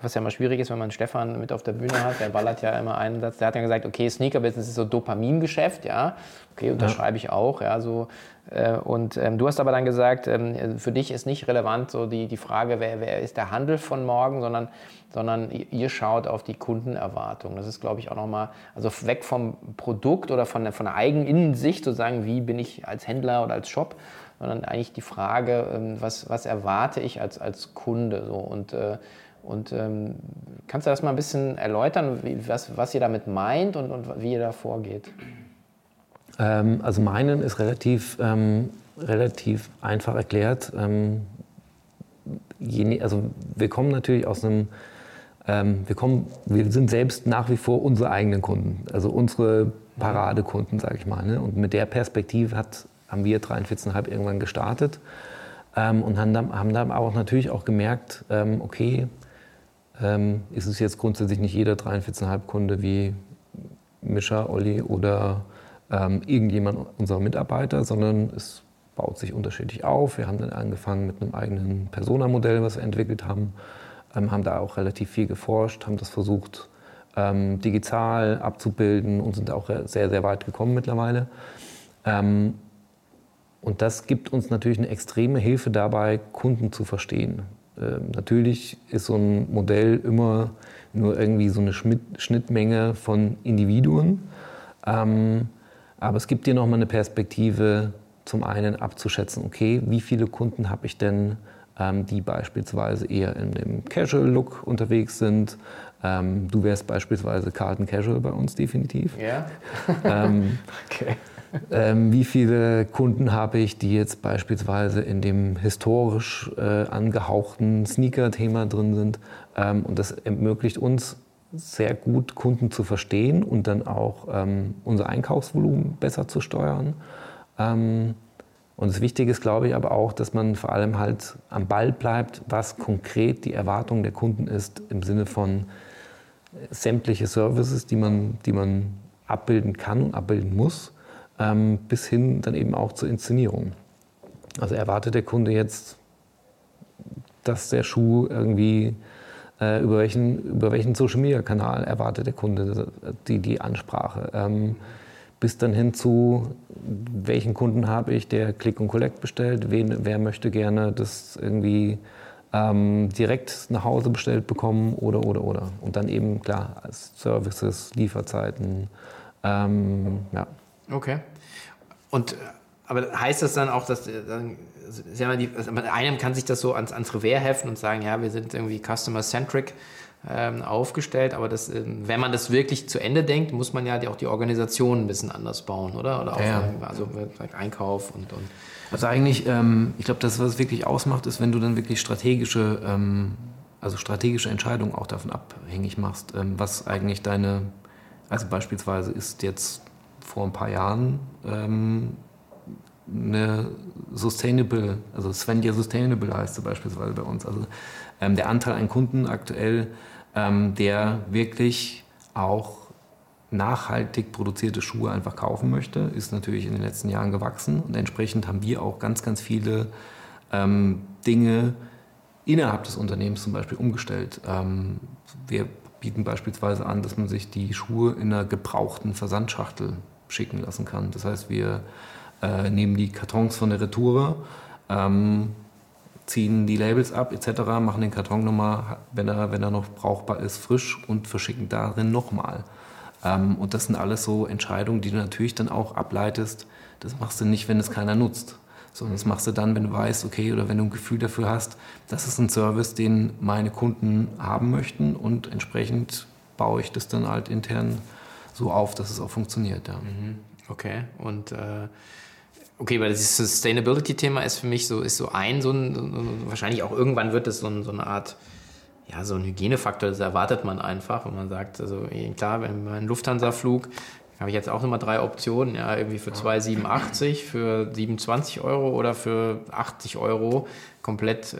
was ja immer schwierig ist, wenn man Stefan mit auf der Bühne hat. Der ballert ja immer einen Satz. Der hat ja gesagt, okay, Sneaker-Business ist so Dopamingeschäft, ja. Okay, unterschreibe ja. ich auch, ja. So, und ähm, du hast aber dann gesagt, ähm, für dich ist nicht relevant so die, die Frage, wer, wer ist der Handel von morgen, sondern sondern ihr schaut auf die Kundenerwartung. Das ist, glaube ich, auch nochmal, also weg vom Produkt oder von der, von der eigenen Innensicht, sozusagen, wie bin ich als Händler oder als Shop, sondern eigentlich die Frage, ähm, was, was erwarte ich als, als Kunde. So. Und, äh, und ähm, kannst du das mal ein bisschen erläutern, wie, was, was ihr damit meint und, und wie ihr da vorgeht? Ähm, also meinen ist relativ, ähm, relativ einfach erklärt. Ähm, je, also wir kommen natürlich aus einem ähm, wir, kommen, wir sind selbst nach wie vor unsere eigenen Kunden, also unsere Paradekunden, sage ich mal. Ne? Und mit der Perspektive hat, haben wir 43,5 irgendwann gestartet ähm, und haben dann, haben dann auch natürlich auch gemerkt, ähm, okay, ähm, ist es jetzt grundsätzlich nicht jeder 43,5 Kunde wie Mischa, Olli oder ähm, irgendjemand unserer Mitarbeiter, sondern es baut sich unterschiedlich auf. Wir haben dann angefangen mit einem eigenen Persona-Modell, was wir entwickelt haben ähm, haben da auch relativ viel geforscht, haben das versucht ähm, digital abzubilden und sind auch sehr, sehr weit gekommen mittlerweile. Ähm, und das gibt uns natürlich eine extreme Hilfe dabei, Kunden zu verstehen. Ähm, natürlich ist so ein Modell immer nur irgendwie so eine Schnittmenge von Individuen. Aber es gibt dir nochmal eine Perspektive, zum einen abzuschätzen, okay, wie viele Kunden habe ich denn ähm, die beispielsweise eher in dem Casual-Look unterwegs sind. Ähm, du wärst beispielsweise Carlton Casual bei uns definitiv. Ja. ähm, okay. Ähm, wie viele Kunden habe ich, die jetzt beispielsweise in dem historisch äh, angehauchten Sneaker-Thema drin sind? Ähm, und das ermöglicht uns sehr gut, Kunden zu verstehen und dann auch ähm, unser Einkaufsvolumen besser zu steuern. Ähm, und das Wichtige ist, glaube ich, aber auch, dass man vor allem halt am Ball bleibt, was konkret die Erwartung der Kunden ist im Sinne von sämtliche Services, die man, die man abbilden kann und abbilden muss, ähm, bis hin dann eben auch zur Inszenierung. Also erwartet der Kunde jetzt, dass der Schuh irgendwie äh, über welchen, über welchen Social Media Kanal erwartet der Kunde die, die Ansprache. Ähm, bis dann hin zu, welchen Kunden habe ich, der Click und Collect bestellt, wen, wer möchte gerne das irgendwie ähm, direkt nach Hause bestellt bekommen oder, oder, oder. Und dann eben, klar, als Services, Lieferzeiten, ähm, ja. Okay. Und aber heißt das dann auch, dass dann, ja, die, also einem kann sich das so ans, ans Revers heften und sagen, ja, wir sind irgendwie customer-centric ähm, aufgestellt, aber das, ähm, wenn man das wirklich zu Ende denkt, muss man ja auch die Organisation ein bisschen anders bauen, oder? Oder auch ja. also Einkauf und, und also eigentlich, ähm, ich glaube, das, was es wirklich ausmacht, ist, wenn du dann wirklich strategische, ähm, also strategische Entscheidungen auch davon abhängig machst, ähm, was eigentlich deine, also beispielsweise ist jetzt vor ein paar Jahren ähm, eine Sustainable, also Svendia Sustainable heißt sie beispielsweise bei uns. Also ähm, der Anteil an Kunden aktuell ähm, der wirklich auch nachhaltig produzierte Schuhe einfach kaufen möchte, ist natürlich in den letzten Jahren gewachsen. Und entsprechend haben wir auch ganz, ganz viele ähm, Dinge innerhalb des Unternehmens zum Beispiel umgestellt. Ähm, wir bieten beispielsweise an, dass man sich die Schuhe in einer gebrauchten Versandschachtel schicken lassen kann. Das heißt, wir äh, nehmen die Kartons von der Retour, ähm, ziehen die Labels ab etc., machen den Karton nochmal, wenn er, wenn er noch brauchbar ist, frisch und verschicken darin nochmal. Ähm, und das sind alles so Entscheidungen, die du natürlich dann auch ableitest. Das machst du nicht, wenn es keiner nutzt. Sondern das machst du dann, wenn du weißt, okay, oder wenn du ein Gefühl dafür hast, das ist ein Service, den meine Kunden haben möchten und entsprechend baue ich das dann halt intern so auf, dass es auch funktioniert. Ja. Mhm. Okay, und äh, okay, weil das Sustainability-Thema ist für mich so, ist so ein, so ein, wahrscheinlich auch irgendwann wird es so, ein, so eine Art, ja, so ein Hygienefaktor, das erwartet man einfach, wenn man sagt, also klar, wenn man einen Lufthansa-Flug, habe ich jetzt auch nochmal drei Optionen, ja, irgendwie für 2,87, für 27 Euro oder für 80 Euro komplett,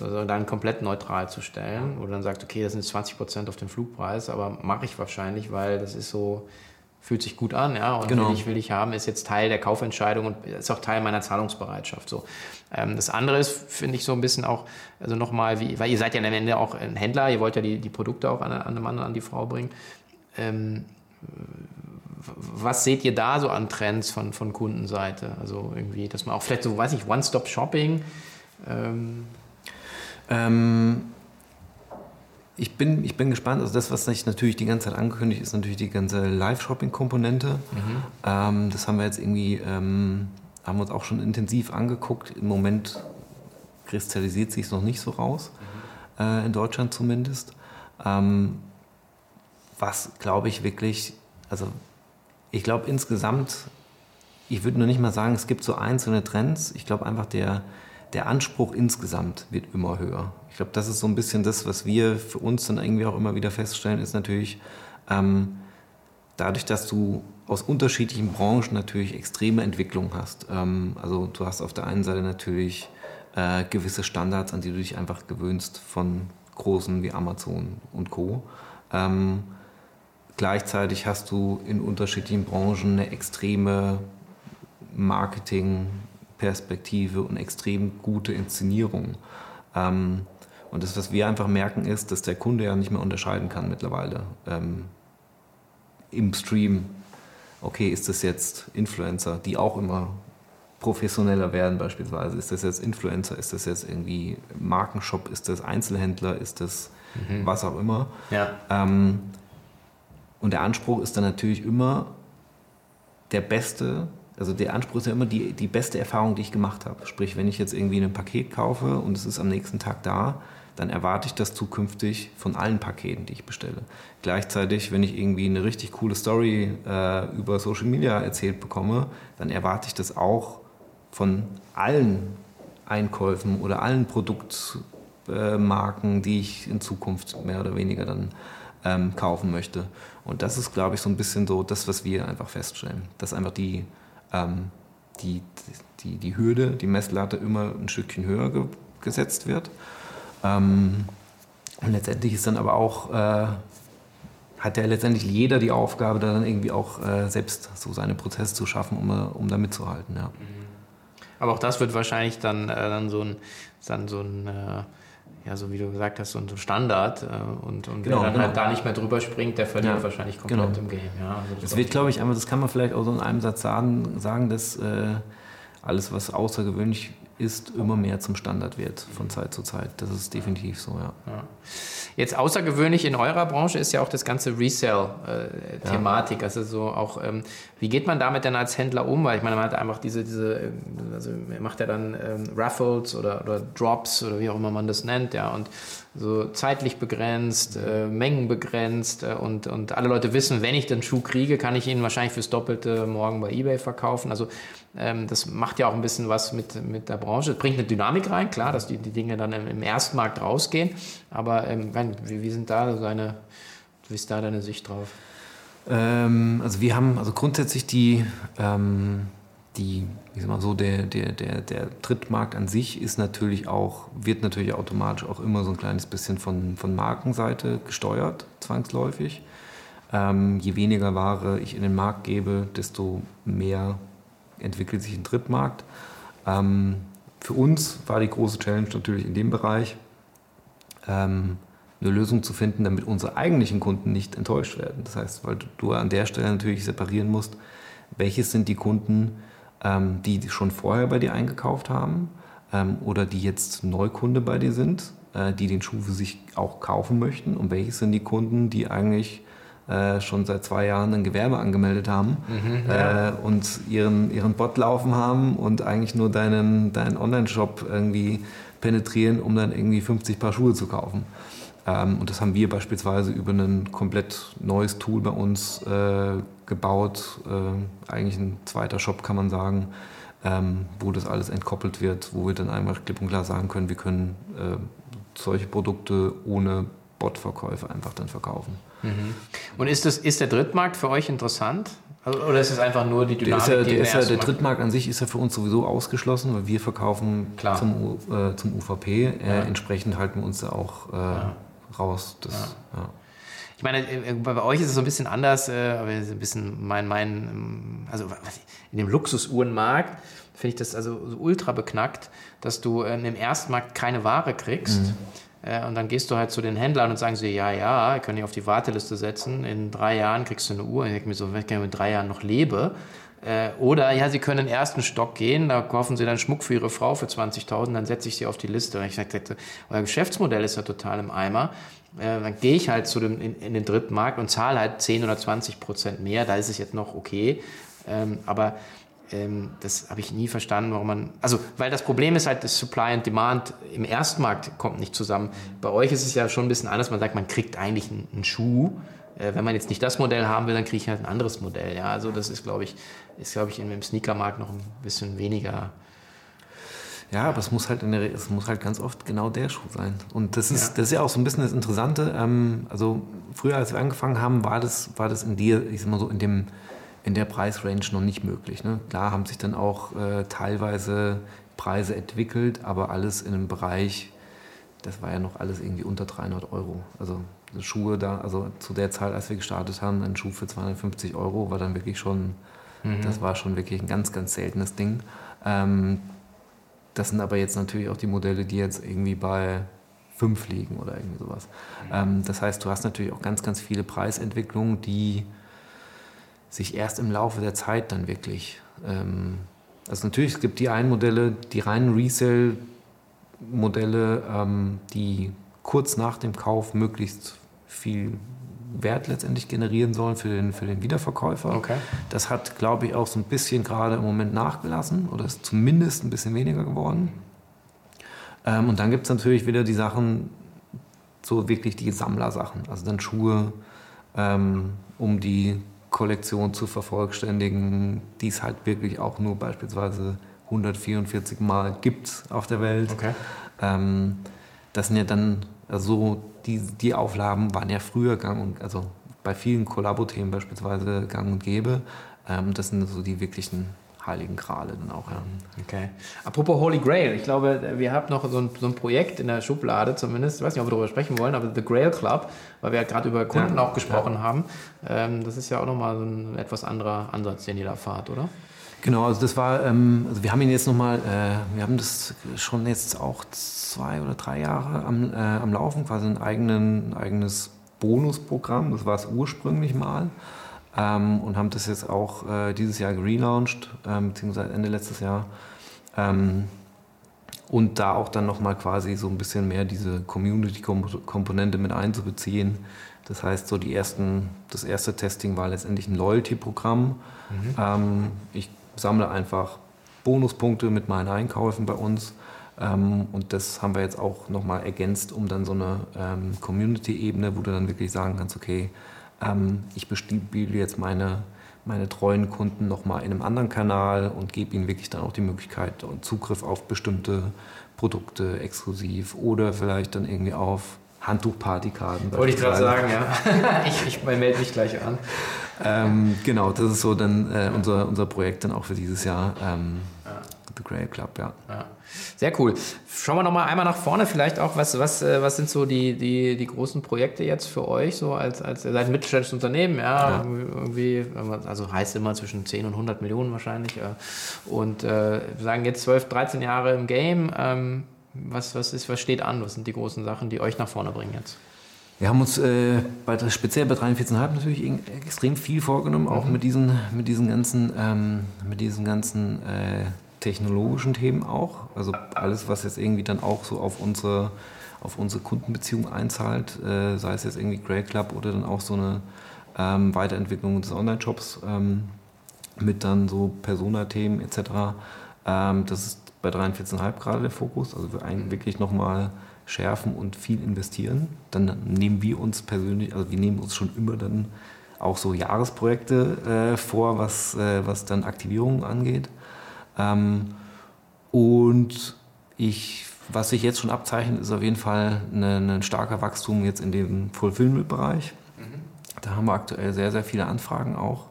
also dann komplett neutral zu stellen. Oder dann sagt, okay, das sind 20 Prozent auf den Flugpreis, aber mache ich wahrscheinlich, weil das ist so, fühlt sich gut an, ja, und genau. will, ich, will ich haben, ist jetzt Teil der Kaufentscheidung und ist auch Teil meiner Zahlungsbereitschaft. So. Ähm, das andere ist, finde ich, so ein bisschen auch, also nochmal, wie, weil ihr seid ja am Ende auch ein Händler, ihr wollt ja die, die Produkte auch an, an den Mann, an die Frau bringen. Ähm, was seht ihr da so an Trends von, von Kundenseite? Also irgendwie, dass man auch vielleicht so, weiß ich, One-Stop-Shopping. Ähm. Ähm, ich bin, ich bin gespannt. Also das, was sich natürlich die ganze Zeit angekündigt, ist natürlich die ganze Live-Shopping-Komponente. Mhm. Ähm, das haben wir jetzt irgendwie, ähm, haben wir uns auch schon intensiv angeguckt. Im Moment kristallisiert sich es noch nicht so raus, mhm. äh, in Deutschland zumindest. Ähm, was, glaube ich, wirklich, also ich glaube insgesamt, ich würde nur nicht mal sagen, es gibt so einzelne Trends. Ich glaube einfach, der, der Anspruch insgesamt wird immer höher. Ich glaube, das ist so ein bisschen das, was wir für uns dann irgendwie auch immer wieder feststellen, ist natürlich, ähm, dadurch, dass du aus unterschiedlichen Branchen natürlich extreme Entwicklung hast. Ähm, also du hast auf der einen Seite natürlich äh, gewisse Standards, an die du dich einfach gewöhnst von großen wie Amazon und Co. Ähm, gleichzeitig hast du in unterschiedlichen Branchen eine extreme Marketing- Perspektive und extrem gute Inszenierung. Ähm, und das, was wir einfach merken, ist, dass der Kunde ja nicht mehr unterscheiden kann mittlerweile ähm, im Stream. Okay, ist das jetzt Influencer, die auch immer professioneller werden beispielsweise? Ist das jetzt Influencer? Ist das jetzt irgendwie Markenshop? Ist das Einzelhändler? Ist das mhm. was auch immer? Ja. Ähm, und der Anspruch ist dann natürlich immer der beste also der Anspruch ist ja immer die, die beste Erfahrung, die ich gemacht habe. Sprich, wenn ich jetzt irgendwie ein Paket kaufe und es ist am nächsten Tag da, dann erwarte ich das zukünftig von allen Paketen, die ich bestelle. Gleichzeitig, wenn ich irgendwie eine richtig coole Story äh, über Social Media erzählt bekomme, dann erwarte ich das auch von allen Einkäufen oder allen Produktmarken, äh, die ich in Zukunft mehr oder weniger dann ähm, kaufen möchte. Und das ist, glaube ich, so ein bisschen so das, was wir einfach feststellen, dass einfach die ähm, die, die, die Hürde, die Messlatte immer ein Stückchen höher ge gesetzt wird. Ähm, und letztendlich ist dann aber auch, äh, hat ja letztendlich jeder die Aufgabe, da dann irgendwie auch äh, selbst so seine Prozesse zu schaffen, um, um da mitzuhalten. Ja. Aber auch das wird wahrscheinlich dann, äh, dann so ein, dann so ein äh, ja, so wie du gesagt hast, so ein Standard. Äh, und, und genau, wer dann genau. halt da nicht mehr drüber springt, der verliert ja, wahrscheinlich komplett genau. im Game. Ja, also das, das wird, glaube ich, einmal, das kann man vielleicht auch so in einem Satz sagen, sagen dass äh, alles, was außergewöhnlich ist, immer mehr zum Standard wird von Zeit zu Zeit. Das ist definitiv so, ja. ja. Jetzt außergewöhnlich in eurer Branche ist ja auch das ganze Resell-Thematik. Ja. Also so auch, ähm, wie geht man damit denn als Händler um? Weil ich meine, man hat einfach diese, diese äh, also macht ja dann ähm, Raffles oder, oder Drops oder wie auch immer man das nennt, ja, und so zeitlich begrenzt, äh, Mengen begrenzt äh, und, und alle Leute wissen, wenn ich den Schuh kriege, kann ich ihn wahrscheinlich fürs Doppelte morgen bei Ebay verkaufen. Also ähm, das macht ja auch ein bisschen was mit, mit der Branche. Es bringt eine Dynamik rein, klar, dass die, die Dinge dann im, im Erstmarkt rausgehen. Aber ähm, wie, wie, sind da deine, wie ist da deine Sicht drauf? Ähm, also wir haben also grundsätzlich die, ähm, die ich sag mal so, der, der, der, der Drittmarkt an sich ist natürlich auch, wird natürlich automatisch auch immer so ein kleines bisschen von, von Markenseite gesteuert, zwangsläufig. Ähm, je weniger Ware ich in den Markt gebe, desto mehr entwickelt sich ein Drittmarkt. Ähm, für uns war die große Challenge natürlich in dem Bereich, ähm, eine Lösung zu finden, damit unsere eigentlichen Kunden nicht enttäuscht werden. Das heißt, weil du an der Stelle natürlich separieren musst, welches sind die Kunden, ähm, die schon vorher bei dir eingekauft haben ähm, oder die jetzt Neukunde bei dir sind, äh, die den Schuh für sich auch kaufen möchten? Und welche sind die Kunden, die eigentlich äh, schon seit zwei Jahren ein Gewerbe angemeldet haben mhm, ja. äh, und ihren, ihren Bot laufen haben und eigentlich nur deinen, deinen Online-Shop irgendwie penetrieren, um dann irgendwie 50 Paar Schuhe zu kaufen. Ähm, und das haben wir beispielsweise über ein komplett neues Tool bei uns äh, gebaut, äh, eigentlich ein zweiter Shop kann man sagen, ähm, wo das alles entkoppelt wird, wo wir dann einfach klipp und klar sagen können, wir können äh, solche Produkte ohne Bot-Verkäufe einfach dann verkaufen. Mhm. Und ist, das, ist der Drittmarkt für euch interessant? Also, oder ist es einfach nur die Dynamik? Der, ist ja, der, ist ja, der Drittmarkt an sich ist ja für uns sowieso ausgeschlossen, weil wir verkaufen zum, äh, zum UVP. Äh, ja. Entsprechend halten wir uns da auch äh, ja. Raus. Das, ja. Ich meine, äh, bei euch ist es so ein bisschen anders, äh, aber ein bisschen mein, mein, ähm, also in dem Luxusuhrenmarkt finde ich das also so ultra beknackt, dass du äh, im Erstmarkt keine Ware kriegst. Mhm äh, und dann gehst du halt zu den Händlern und sagen sie, ja, ja, ich kann dich auf die Warteliste setzen. In drei Jahren kriegst du eine Uhr. Ich denke mir so, wenn ich in drei Jahren noch lebe. Äh, oder ja, sie können in den ersten Stock gehen, da kaufen sie dann Schmuck für ihre Frau für 20.000, dann setze ich sie auf die Liste. Und ich sagte, euer Geschäftsmodell ist ja total im Eimer. Äh, dann gehe ich halt zu dem, in, in den dritten Markt und zahle halt 10 oder 20 Prozent mehr. Da ist es jetzt noch okay. Ähm, aber ähm, das habe ich nie verstanden, warum man. Also, weil das Problem ist halt, das Supply and Demand im Erstmarkt kommt nicht zusammen. Bei euch ist es ja schon ein bisschen anders. Man sagt, man kriegt eigentlich einen, einen Schuh. Äh, wenn man jetzt nicht das Modell haben will, dann kriege ich halt ein anderes Modell. Ja, also das ist, glaube ich, ist, glaube ich, im Sneakermarkt noch ein bisschen weniger. Ja, aber es muss halt, in der, es muss halt ganz oft genau der Schuh sein. Und das ist, ja. das ist ja auch so ein bisschen das Interessante. Ähm, also früher, als wir angefangen haben, war das, war das in dir, ich sag mal so, in dem in der Preisrange noch nicht möglich. Ne? Klar haben sich dann auch äh, teilweise Preise entwickelt, aber alles in einem Bereich, das war ja noch alles irgendwie unter 300 Euro. Also Schuhe da, also zu der Zahl, als wir gestartet haben, ein Schuh für 250 Euro war dann wirklich schon, mhm. das war schon wirklich ein ganz, ganz seltenes Ding. Ähm, das sind aber jetzt natürlich auch die Modelle, die jetzt irgendwie bei 5 liegen oder irgendwie sowas. Mhm. Ähm, das heißt, du hast natürlich auch ganz, ganz viele Preisentwicklungen, die sich erst im Laufe der Zeit dann wirklich. Ähm, also natürlich, es gibt die einen Modelle, die reinen Resale-Modelle, ähm, die kurz nach dem Kauf möglichst viel Wert letztendlich generieren sollen für den, für den Wiederverkäufer. Okay. Das hat, glaube ich, auch so ein bisschen gerade im Moment nachgelassen oder ist zumindest ein bisschen weniger geworden. Ähm, und dann gibt es natürlich wieder die Sachen, so wirklich die Sammlersachen, also dann Schuhe, ähm, um die Kollektion zu vervollständigen, die es halt wirklich auch nur beispielsweise 144 Mal gibt auf der Welt. Okay. Ähm, das sind ja dann, also die, die Auflagen waren ja früher gang und, also bei vielen Kollabo-Themen beispielsweise gang und gäbe. Ähm, das sind so die wirklichen heiligen Grale dann auch. Ja. Okay. Apropos Holy Grail, ich glaube, wir haben noch so ein, so ein Projekt in der Schublade zumindest, ich weiß nicht, ob wir darüber sprechen wollen, aber The Grail Club, weil wir ja gerade über Kunden ja, auch gesprochen ja. haben, ähm, das ist ja auch nochmal so ein etwas anderer Ansatz, den ihr da fahrt, oder? Genau, also das war, ähm, also wir haben ihn jetzt nochmal, äh, wir haben das schon jetzt auch zwei oder drei Jahre am, äh, am Laufen, quasi ein, eigenen, ein eigenes Bonusprogramm, das war es ursprünglich mal ähm, und haben das jetzt auch äh, dieses Jahr gelauncht, ähm, beziehungsweise Ende letztes Jahr. Ähm, und da auch dann nochmal quasi so ein bisschen mehr diese Community-Komponente mit einzubeziehen. Das heißt, so die ersten, das erste Testing war letztendlich ein Loyalty-Programm. Mhm. Ähm, ich sammle einfach Bonuspunkte mit meinen Einkäufen bei uns. Ähm, und das haben wir jetzt auch nochmal ergänzt, um dann so eine ähm, Community-Ebene, wo du dann wirklich sagen kannst, okay, ähm, ich bespiele jetzt meine, meine treuen Kunden nochmal in einem anderen Kanal und gebe ihnen wirklich dann auch die Möglichkeit und Zugriff auf bestimmte Produkte exklusiv oder vielleicht dann irgendwie auf Handtuchpartykarten. Wollte ich gerade sagen, ja. ich, ich melde mich gleich an. Ähm, genau, das ist so dann äh, unser, unser Projekt dann auch für dieses Jahr. Ähm. The Grail Club, ja. ja. Sehr cool. Schauen wir noch mal einmal nach vorne vielleicht auch. Was, was, äh, was sind so die, die, die großen Projekte jetzt für euch so als, als ihr seid ein mittelständisches Unternehmen, ja, ja. irgendwie, also heißt immer zwischen 10 und 100 Millionen wahrscheinlich. Und äh, wir sagen jetzt 12, 13 Jahre im Game. Ähm, was, was, ist, was steht an? Was sind die großen Sachen, die euch nach vorne bringen jetzt? Wir haben uns äh, bei, speziell bei 43,5 natürlich extrem viel vorgenommen, auch mhm. mit, diesen, mit diesen ganzen, ähm, mit diesen ganzen äh, technologischen Themen auch. Also alles, was jetzt irgendwie dann auch so auf unsere, auf unsere Kundenbeziehung einzahlt, äh, sei es jetzt irgendwie Grey Club oder dann auch so eine ähm, Weiterentwicklung des Online-Shops ähm, mit dann so Persona-Themen etc. Ähm, das ist bei 43,5 gerade der Fokus. Also wir eigentlich wirklich nochmal schärfen und viel investieren. Dann nehmen wir uns persönlich, also wir nehmen uns schon immer dann auch so Jahresprojekte äh, vor, was, äh, was dann Aktivierungen angeht. Ähm, und ich, was sich jetzt schon abzeichnet, ist auf jeden Fall ein starker Wachstum jetzt in dem Fulfillment-Bereich. Mhm. Da haben wir aktuell sehr, sehr viele Anfragen auch.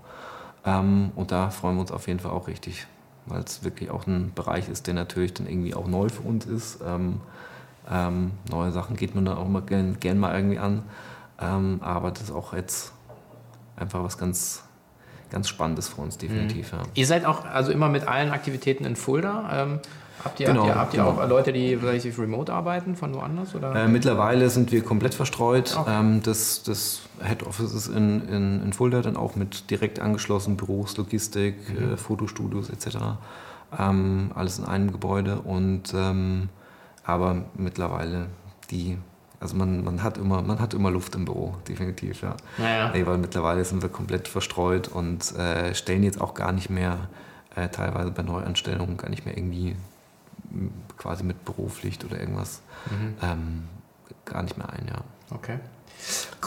Ähm, und da freuen wir uns auf jeden Fall auch richtig, weil es wirklich auch ein Bereich ist, der natürlich dann irgendwie auch neu für uns ist. Ähm, ähm, neue Sachen geht man dann auch mal gern, gern mal irgendwie an. Ähm, aber das ist auch jetzt einfach was ganz, ganz Spannendes für uns, definitiv. Mhm. Ja. Ihr seid auch also immer mit allen Aktivitäten in Fulda. Ähm, habt ihr, genau, habt ihr, habt ihr genau. auch Leute, die vielleicht remote arbeiten von woanders? Oder? Äh, mittlerweile sind wir komplett verstreut. Okay. Ähm, das, das Head Office ist in, in, in Fulda dann auch mit direkt angeschlossen Büros, Logistik, mhm. äh, Fotostudios etc. Ähm, alles in einem Gebäude und ähm, aber mittlerweile die also man, man, hat immer, man hat immer Luft im Büro, definitiv, ja. Naja. Nee, weil mittlerweile sind wir komplett verstreut und äh, stellen jetzt auch gar nicht mehr, äh, teilweise bei Neuanstellungen, gar nicht mehr irgendwie quasi mit Büropflicht oder irgendwas mhm. ähm, gar nicht mehr ein, ja. Okay.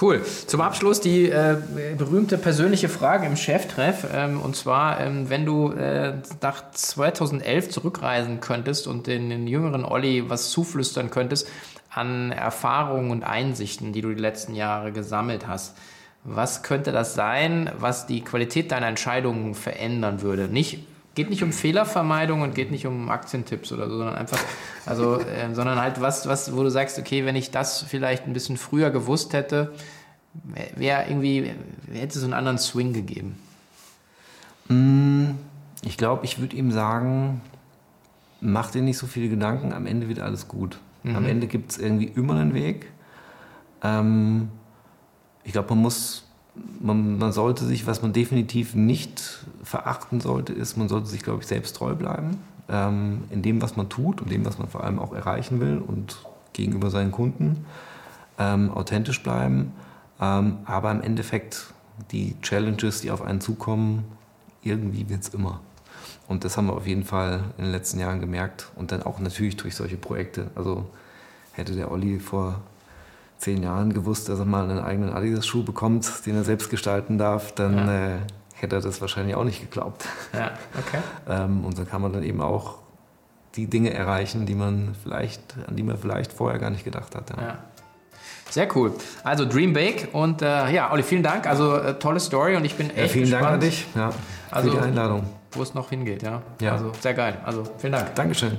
Cool. Zum Abschluss die äh, berühmte persönliche Frage im Cheftreff. Ähm, und zwar, ähm, wenn du äh, nach 2011 zurückreisen könntest und den, den jüngeren Olli was zuflüstern könntest, an Erfahrungen und Einsichten, die du die letzten Jahre gesammelt hast. Was könnte das sein, was die Qualität deiner Entscheidungen verändern würde? Nicht, geht nicht um Fehlervermeidung und geht nicht um Aktientipps oder so, sondern einfach, also, äh, sondern halt was, was, wo du sagst, okay, wenn ich das vielleicht ein bisschen früher gewusst hätte, wäre irgendwie, hätte es einen anderen Swing gegeben. Ich glaube, ich würde ihm sagen, mach dir nicht so viele Gedanken, am Ende wird alles gut. Mhm. Am Ende gibt es irgendwie immer einen Weg. Ähm, ich glaube, man muss, man, man, sollte sich, was man definitiv nicht verachten sollte, ist, man sollte sich, glaube ich, selbst treu bleiben. Ähm, in dem, was man tut und dem, was man vor allem auch erreichen will und gegenüber seinen Kunden. Ähm, authentisch bleiben. Ähm, aber im Endeffekt die Challenges, die auf einen zukommen, irgendwie wird es immer. Und das haben wir auf jeden Fall in den letzten Jahren gemerkt und dann auch natürlich durch solche Projekte. Also hätte der Olli vor zehn Jahren gewusst, dass er mal einen eigenen Adidas-Schuh bekommt, den er selbst gestalten darf, dann ja. äh, hätte er das wahrscheinlich auch nicht geglaubt. Ja, okay. ähm, und so kann man dann eben auch die Dinge erreichen, die man vielleicht, an die man vielleicht vorher gar nicht gedacht hat. Ja. ja. Sehr cool. Also Dream Bake und äh, ja, Olli, vielen Dank. Also äh, tolle Story und ich bin echt ja, vielen gespannt. Dank an dich ja, für also, die Einladung. Wo es noch hingeht, ja. ja. Also sehr geil. Also vielen Dank. Dankeschön.